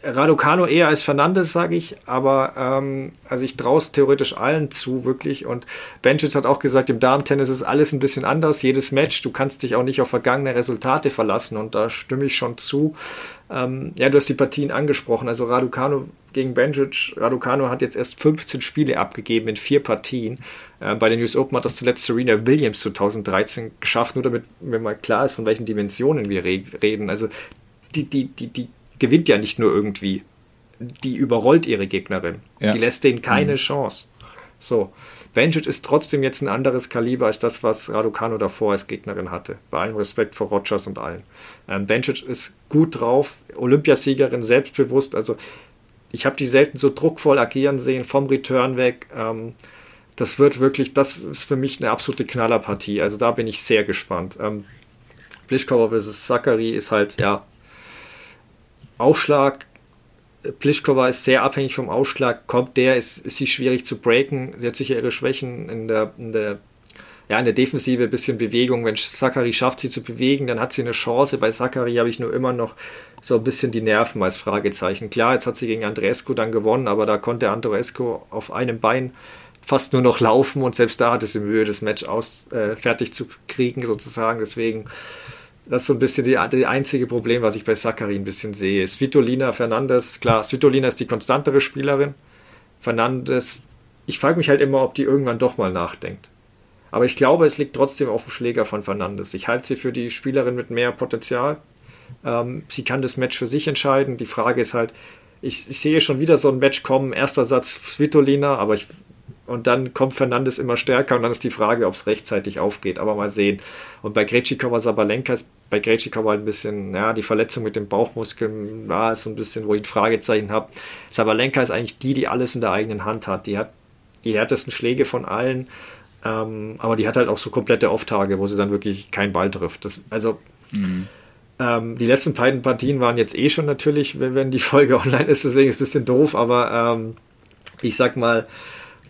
Raducano eher als Fernandes, sage ich, aber ähm, also ich traue es theoretisch allen zu, wirklich. Und Benčić hat auch gesagt, im Darmtennis ist alles ein bisschen anders. Jedes Match, du kannst dich auch nicht auf vergangene Resultate verlassen und da stimme ich schon zu. Ähm, ja, du hast die Partien angesprochen. Also Raducano gegen Benčić. Raducano hat jetzt erst 15 Spiele abgegeben in vier Partien. Äh, bei den US Open hat das zuletzt Serena Williams 2013 geschafft, nur damit mir mal klar ist, von welchen Dimensionen wir reden. Also die, die, die, die gewinnt ja nicht nur irgendwie. Die überrollt ihre Gegnerin. Ja. Die lässt denen keine mhm. Chance. So. Benjic ist trotzdem jetzt ein anderes Kaliber als das, was Raducano davor als Gegnerin hatte. Bei allem Respekt vor Rogers und allen. Ähm, Benjic ist gut drauf, Olympiasiegerin, selbstbewusst. Also ich habe die selten so druckvoll agieren sehen, vom Return weg. Ähm, das wird wirklich, das ist für mich eine absolute Knallerpartie. Also da bin ich sehr gespannt. Ähm, Pliskova vs. Zachary ist halt, ja, Aufschlag, Pliskova ist sehr abhängig vom Ausschlag. Kommt der, ist, ist sie schwierig zu breaken. Sie hat sicher ihre Schwächen in der, in der, ja, in der Defensive, ein bisschen Bewegung. Wenn Sakari schafft, sie zu bewegen, dann hat sie eine Chance. Bei Sakari habe ich nur immer noch so ein bisschen die Nerven als Fragezeichen. Klar, jetzt hat sie gegen Andreescu dann gewonnen, aber da konnte Andreescu auf einem Bein fast nur noch laufen und selbst da hatte sie Mühe, das Match aus, äh, fertig zu kriegen, sozusagen. Deswegen das ist so ein bisschen die, die einzige Problem, was ich bei Zachary ein bisschen sehe. Svitolina Fernandes, klar, Svitolina ist die konstantere Spielerin. Fernandes, ich frage mich halt immer, ob die irgendwann doch mal nachdenkt. Aber ich glaube, es liegt trotzdem auf dem Schläger von Fernandes. Ich halte sie für die Spielerin mit mehr Potenzial. Ähm, sie kann das Match für sich entscheiden. Die Frage ist halt, ich, ich sehe schon wieder so ein Match kommen. Erster Satz Svitolina, aber ich und dann kommt Fernandes immer stärker und dann ist die Frage, ob es rechtzeitig aufgeht. Aber mal sehen. Und bei Grechikova Sabalenka ist bei Grechikova ein bisschen, ja, die Verletzung mit den Bauchmuskeln, ja, ist so ein bisschen, wo ich ein Fragezeichen habe. Sabalenka ist eigentlich die, die alles in der eigenen Hand hat. Die hat die härtesten Schläge von allen. Ähm, aber die hat halt auch so komplette Off-Tage, wo sie dann wirklich keinen Ball trifft. Das, also, mhm. ähm, die letzten beiden Partien waren jetzt eh schon natürlich, wenn, wenn die Folge online ist, deswegen ist es ein bisschen doof, aber ähm, ich sag mal,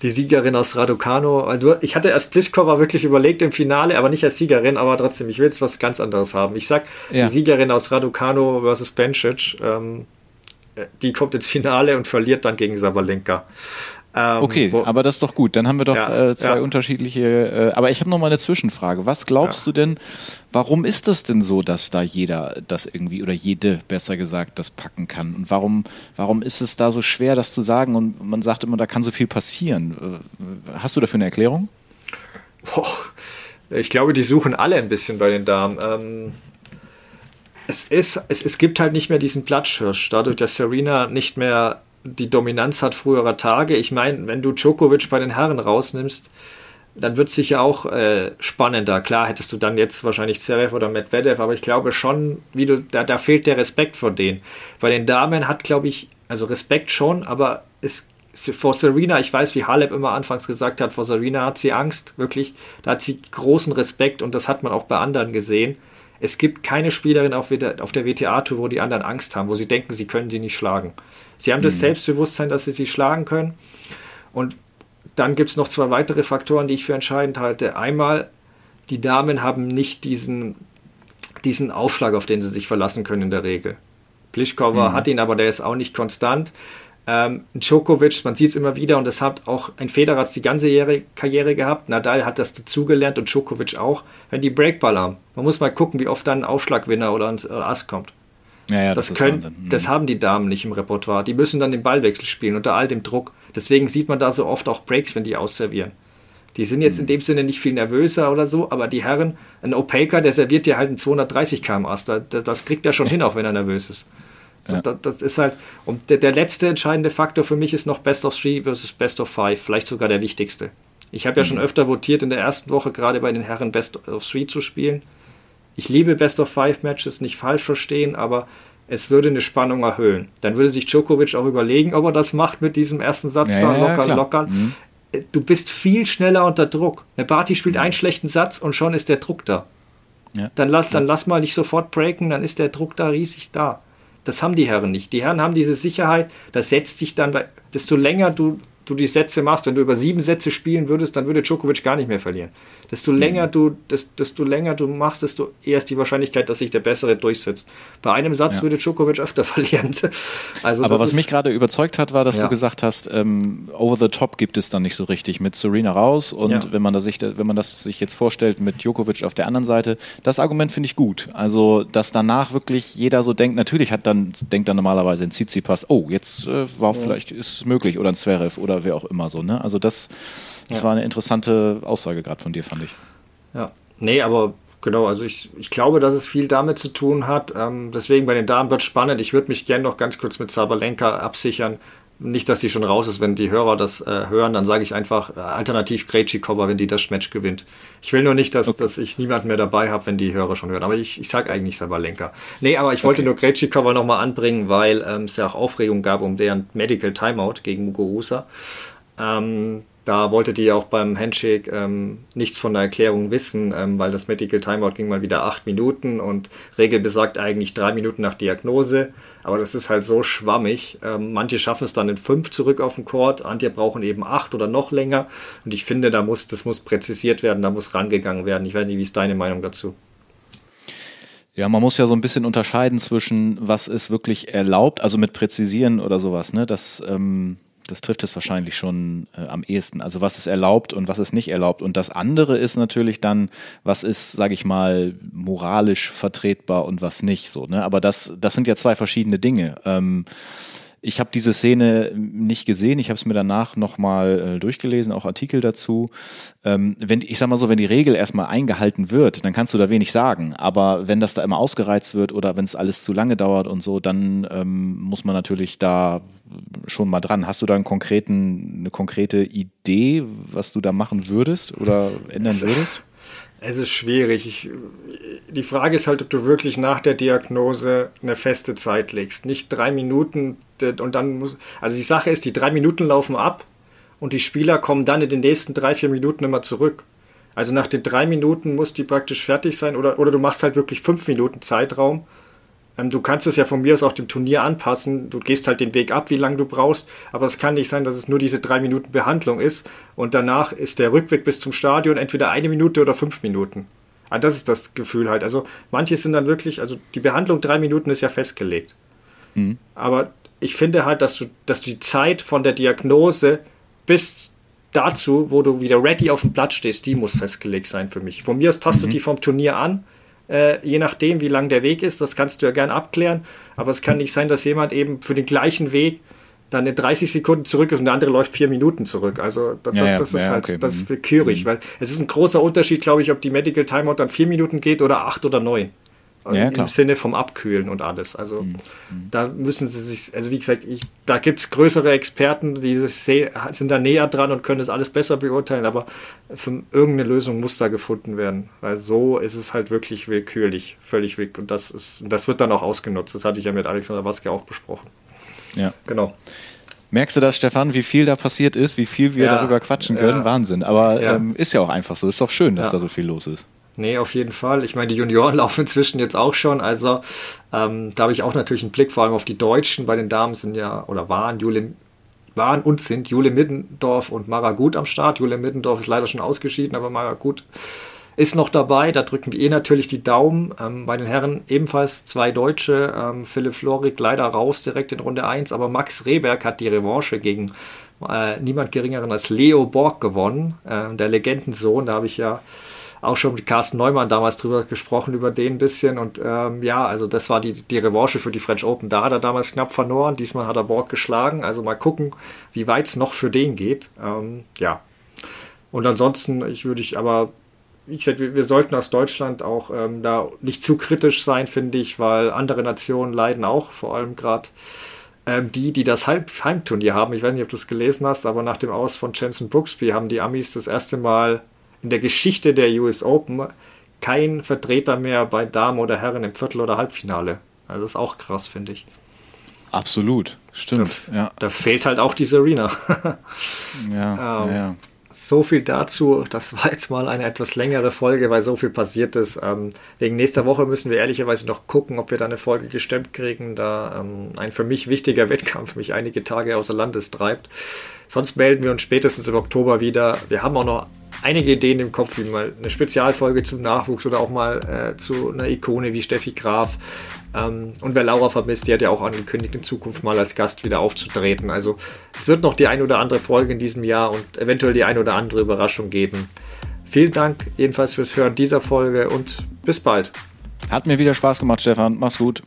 die Siegerin aus Raducano. Also ich hatte erst Pliskova wirklich überlegt im Finale, aber nicht als Siegerin, aber trotzdem, ich will jetzt was ganz anderes haben. Ich sag, ja. die Siegerin aus Raducano versus Bencic, ähm, die kommt ins Finale und verliert dann gegen Sabalenka. Ähm, okay, wo, aber das ist doch gut. Dann haben wir doch ja, äh, zwei ja. unterschiedliche. Äh, aber ich habe noch mal eine Zwischenfrage. Was glaubst ja. du denn? Warum ist das denn so, dass da jeder das irgendwie oder jede besser gesagt das packen kann? Und warum warum ist es da so schwer, das zu sagen? Und man sagt immer, da kann so viel passieren. Äh, hast du dafür eine Erklärung? Boah, ich glaube, die suchen alle ein bisschen bei den Damen. Ähm, es, ist, es, es gibt halt nicht mehr diesen Platzhirsch, dadurch, dass Serena nicht mehr die Dominanz hat früherer Tage. Ich meine, wenn du Djokovic bei den Herren rausnimmst, dann wird es sicher auch äh, spannender. Klar hättest du dann jetzt wahrscheinlich Zverev oder Medvedev, aber ich glaube schon, wie du, da, da fehlt der Respekt vor denen. Bei den Damen hat, glaube ich, also Respekt schon, aber es, vor Serena, ich weiß, wie Halep immer anfangs gesagt hat, vor Serena hat sie Angst, wirklich. Da hat sie großen Respekt und das hat man auch bei anderen gesehen. Es gibt keine Spielerin auf, auf der WTA-Tour, wo die anderen Angst haben, wo sie denken, sie können sie nicht schlagen. Sie haben mhm. das Selbstbewusstsein, dass sie sie schlagen können. Und dann gibt es noch zwei weitere Faktoren, die ich für entscheidend halte. Einmal, die Damen haben nicht diesen, diesen Aufschlag, auf den sie sich verlassen können in der Regel. Pliskova mhm. hat ihn, aber der ist auch nicht konstant. Ähm, Djokovic, man sieht es immer wieder und das hat auch ein Federer die ganze Jahre, Karriere gehabt. Nadal hat das dazugelernt und Djokovic auch, wenn die Breakball haben. Man muss mal gucken, wie oft dann ein Aufschlagwinner oder ein Ass kommt. Ja, ja, das, das, können, mhm. das haben die Damen nicht im Repertoire. Die müssen dann den Ballwechsel spielen unter all dem Druck. Deswegen sieht man da so oft auch Breaks, wenn die ausservieren. Die sind jetzt mhm. in dem Sinne nicht viel nervöser oder so, aber die Herren, ein Opaker, der serviert dir halt einen 230 km Ass. Das, das kriegt er schon hin, auch wenn er nervös ist. Ja. Das, das, ist halt, und der, der, letzte entscheidende Faktor für mich ist noch Best of Three versus Best of Five, vielleicht sogar der wichtigste. Ich habe ja mhm. schon öfter votiert, in der ersten Woche gerade bei den Herren Best of Three zu spielen. Ich liebe Best of Five Matches, nicht falsch verstehen, aber es würde eine Spannung erhöhen. Dann würde sich Djokovic auch überlegen, ob er das macht mit diesem ersten Satz ja, da locker, ja, locker. Mhm. Du bist viel schneller unter Druck. Eine Barty spielt mhm. einen schlechten Satz und schon ist der Druck da. Ja. Dann, lass, dann lass mal nicht sofort breaken, dann ist der Druck da riesig da. Das haben die Herren nicht. Die Herren haben diese Sicherheit, das setzt sich dann, desto länger du du die Sätze machst, wenn du über sieben Sätze spielen würdest, dann würde Djokovic gar nicht mehr verlieren. Desto mhm. länger du, desto länger du machst, desto eher ist die Wahrscheinlichkeit, dass sich der Bessere durchsetzt. Bei einem Satz ja. würde Djokovic öfter verlieren. Also Aber was mich gerade überzeugt hat, war, dass ja. du gesagt hast, ähm, over the top gibt es dann nicht so richtig mit Serena raus und ja. wenn man das sich, wenn man das sich jetzt vorstellt mit Djokovic auf der anderen Seite, das Argument finde ich gut. Also, dass danach wirklich jeder so denkt, natürlich hat dann, denkt dann normalerweise ein Tsitsipas, oh, jetzt äh, war vielleicht, ist möglich oder ein Zverev oder oder wer auch immer so. Ne? Also das, das ja. war eine interessante Aussage gerade von dir, fand ich. Ja, nee, aber genau, also ich, ich glaube, dass es viel damit zu tun hat. Ähm, deswegen bei den Damen wird spannend. Ich würde mich gerne noch ganz kurz mit Sabalenka absichern. Nicht, dass die schon raus ist, wenn die Hörer das äh, hören, dann sage ich einfach äh, alternativ Krejcikova, wenn die das Match gewinnt. Ich will nur nicht, dass, okay. dass ich niemanden mehr dabei habe, wenn die Hörer schon hören. Aber ich, ich sage eigentlich Sabalenka. Nee, aber ich wollte okay. nur Krejcikova nochmal anbringen, weil ähm, es ja auch Aufregung gab um deren Medical Timeout gegen Muguruza. Ähm, da wollte die auch beim Handshake ähm, nichts von der Erklärung wissen, ähm, weil das Medical Timeout ging mal wieder acht Minuten und Regel besagt eigentlich drei Minuten nach Diagnose. Aber das ist halt so schwammig. Ähm, manche schaffen es dann in fünf zurück auf den Court, andere brauchen eben acht oder noch länger. Und ich finde, da muss, das muss präzisiert werden, da muss rangegangen werden. Ich weiß nicht, wie ist deine Meinung dazu? Ja, man muss ja so ein bisschen unterscheiden zwischen, was ist wirklich erlaubt, also mit Präzisieren oder sowas, ne? Das ähm, das trifft es wahrscheinlich schon äh, am ehesten. Also was ist erlaubt und was ist nicht erlaubt. Und das andere ist natürlich dann, was ist, sage ich mal, moralisch vertretbar und was nicht. So, ne? Aber das, das sind ja zwei verschiedene Dinge. Ähm, ich habe diese Szene nicht gesehen, ich habe es mir danach nochmal äh, durchgelesen, auch Artikel dazu. Ähm, wenn, ich sag mal so, wenn die Regel erstmal eingehalten wird, dann kannst du da wenig sagen. Aber wenn das da immer ausgereizt wird oder wenn es alles zu lange dauert und so, dann ähm, muss man natürlich da schon mal dran. Hast du da einen konkreten, eine konkrete Idee, was du da machen würdest oder ändern würdest? Es ist schwierig. Ich, die Frage ist halt, ob du wirklich nach der Diagnose eine feste Zeit legst. Nicht drei Minuten und dann muss. Also die Sache ist, die drei Minuten laufen ab und die Spieler kommen dann in den nächsten drei, vier Minuten immer zurück. Also nach den drei Minuten muss die praktisch fertig sein oder, oder du machst halt wirklich fünf Minuten Zeitraum du kannst es ja von mir aus auch dem Turnier anpassen. Du gehst halt den Weg ab, wie lange du brauchst. Aber es kann nicht sein, dass es nur diese drei Minuten Behandlung ist und danach ist der Rückweg bis zum Stadion entweder eine Minute oder fünf Minuten. Ah, das ist das Gefühl halt. Also manche sind dann wirklich, also die Behandlung drei Minuten ist ja festgelegt. Mhm. Aber ich finde halt, dass du, dass du die Zeit von der Diagnose bis dazu, wo du wieder ready auf dem Platz stehst, die muss festgelegt sein für mich. Von mir aus passt mhm. du die vom Turnier an äh, je nachdem, wie lang der Weg ist. Das kannst du ja gern abklären. Aber es kann nicht sein, dass jemand eben für den gleichen Weg dann in 30 Sekunden zurück ist und der andere läuft vier Minuten zurück. Also das, ja, das ist ja, halt, okay. das ist willkürlich, mhm. weil es ist ein großer Unterschied, glaube ich, ob die Medical Timeout dann vier Minuten geht oder acht oder neun. Ja, Im Sinne vom Abkühlen und alles. Also mhm. da müssen sie sich, also wie gesagt, ich, da gibt es größere Experten, die sind da näher dran und können das alles besser beurteilen, aber für irgendeine Lösung muss da gefunden werden. Weil so ist es halt wirklich willkürlich, völlig willkürlich. Und das ist, das wird dann auch ausgenutzt. Das hatte ich ja mit Alexander Waske auch besprochen. Ja. Genau. Merkst du das, Stefan, wie viel da passiert ist, wie viel wir ja, darüber quatschen können? Ja. Wahnsinn. Aber ja. ähm, ist ja auch einfach so. Ist doch schön, dass da so viel los ist. Nee, auf jeden Fall. Ich meine, die Junioren laufen inzwischen jetzt auch schon. Also ähm, da habe ich auch natürlich einen Blick vor allem auf die Deutschen. Bei den Damen sind ja oder waren Jule, waren und sind Jule Middendorf und Mara Gut am Start. Jule Middendorf ist leider schon ausgeschieden, aber Mara Gut ist noch dabei. Da drücken wir eh natürlich die Daumen. Ähm, bei den Herren ebenfalls zwei Deutsche. Ähm, Philipp Florik leider raus direkt in Runde 1, aber Max Rehberg hat die Revanche gegen äh, niemand geringeren als Leo Borg gewonnen, äh, der Legendensohn. Da habe ich ja auch schon mit Carsten Neumann damals drüber gesprochen, über den ein bisschen. Und ähm, ja, also das war die, die Revanche für die French Open. Da hat er damals knapp verloren. Diesmal hat er Borg geschlagen. Also mal gucken, wie weit es noch für den geht. Ähm, ja. Und ansonsten, ich würde ich aber wie gesagt, wir, wir, sollten aus Deutschland auch ähm, da nicht zu kritisch sein, finde ich, weil andere Nationen leiden auch, vor allem gerade ähm, die, die das Heim Heimturnier haben. Ich weiß nicht, ob du es gelesen hast, aber nach dem Aus von Jensen Brooksby haben die Amis das erste Mal in der Geschichte der US Open kein Vertreter mehr bei Damen oder Herren im Viertel- oder Halbfinale. Also das ist auch krass, finde ich. Absolut, stimmt. Da, ja. da fehlt halt auch die Serena. ja, ähm, ja. So viel dazu. Das war jetzt mal eine etwas längere Folge, weil so viel passiert ist. Ähm, wegen nächster Woche müssen wir ehrlicherweise noch gucken, ob wir da eine Folge gestemmt kriegen, da ähm, ein für mich wichtiger Wettkampf mich einige Tage außer Landes treibt. Sonst melden wir uns spätestens im Oktober wieder. Wir haben auch noch einige Ideen im Kopf, wie mal eine Spezialfolge zum Nachwuchs oder auch mal äh, zu einer Ikone wie Steffi Graf. Ähm, und wer Laura vermisst, die hat ja auch angekündigt, in Zukunft mal als Gast wieder aufzutreten. Also es wird noch die ein oder andere Folge in diesem Jahr und eventuell die ein oder andere Überraschung geben. Vielen Dank jedenfalls fürs Hören dieser Folge und bis bald. Hat mir wieder Spaß gemacht, Stefan. Mach's gut.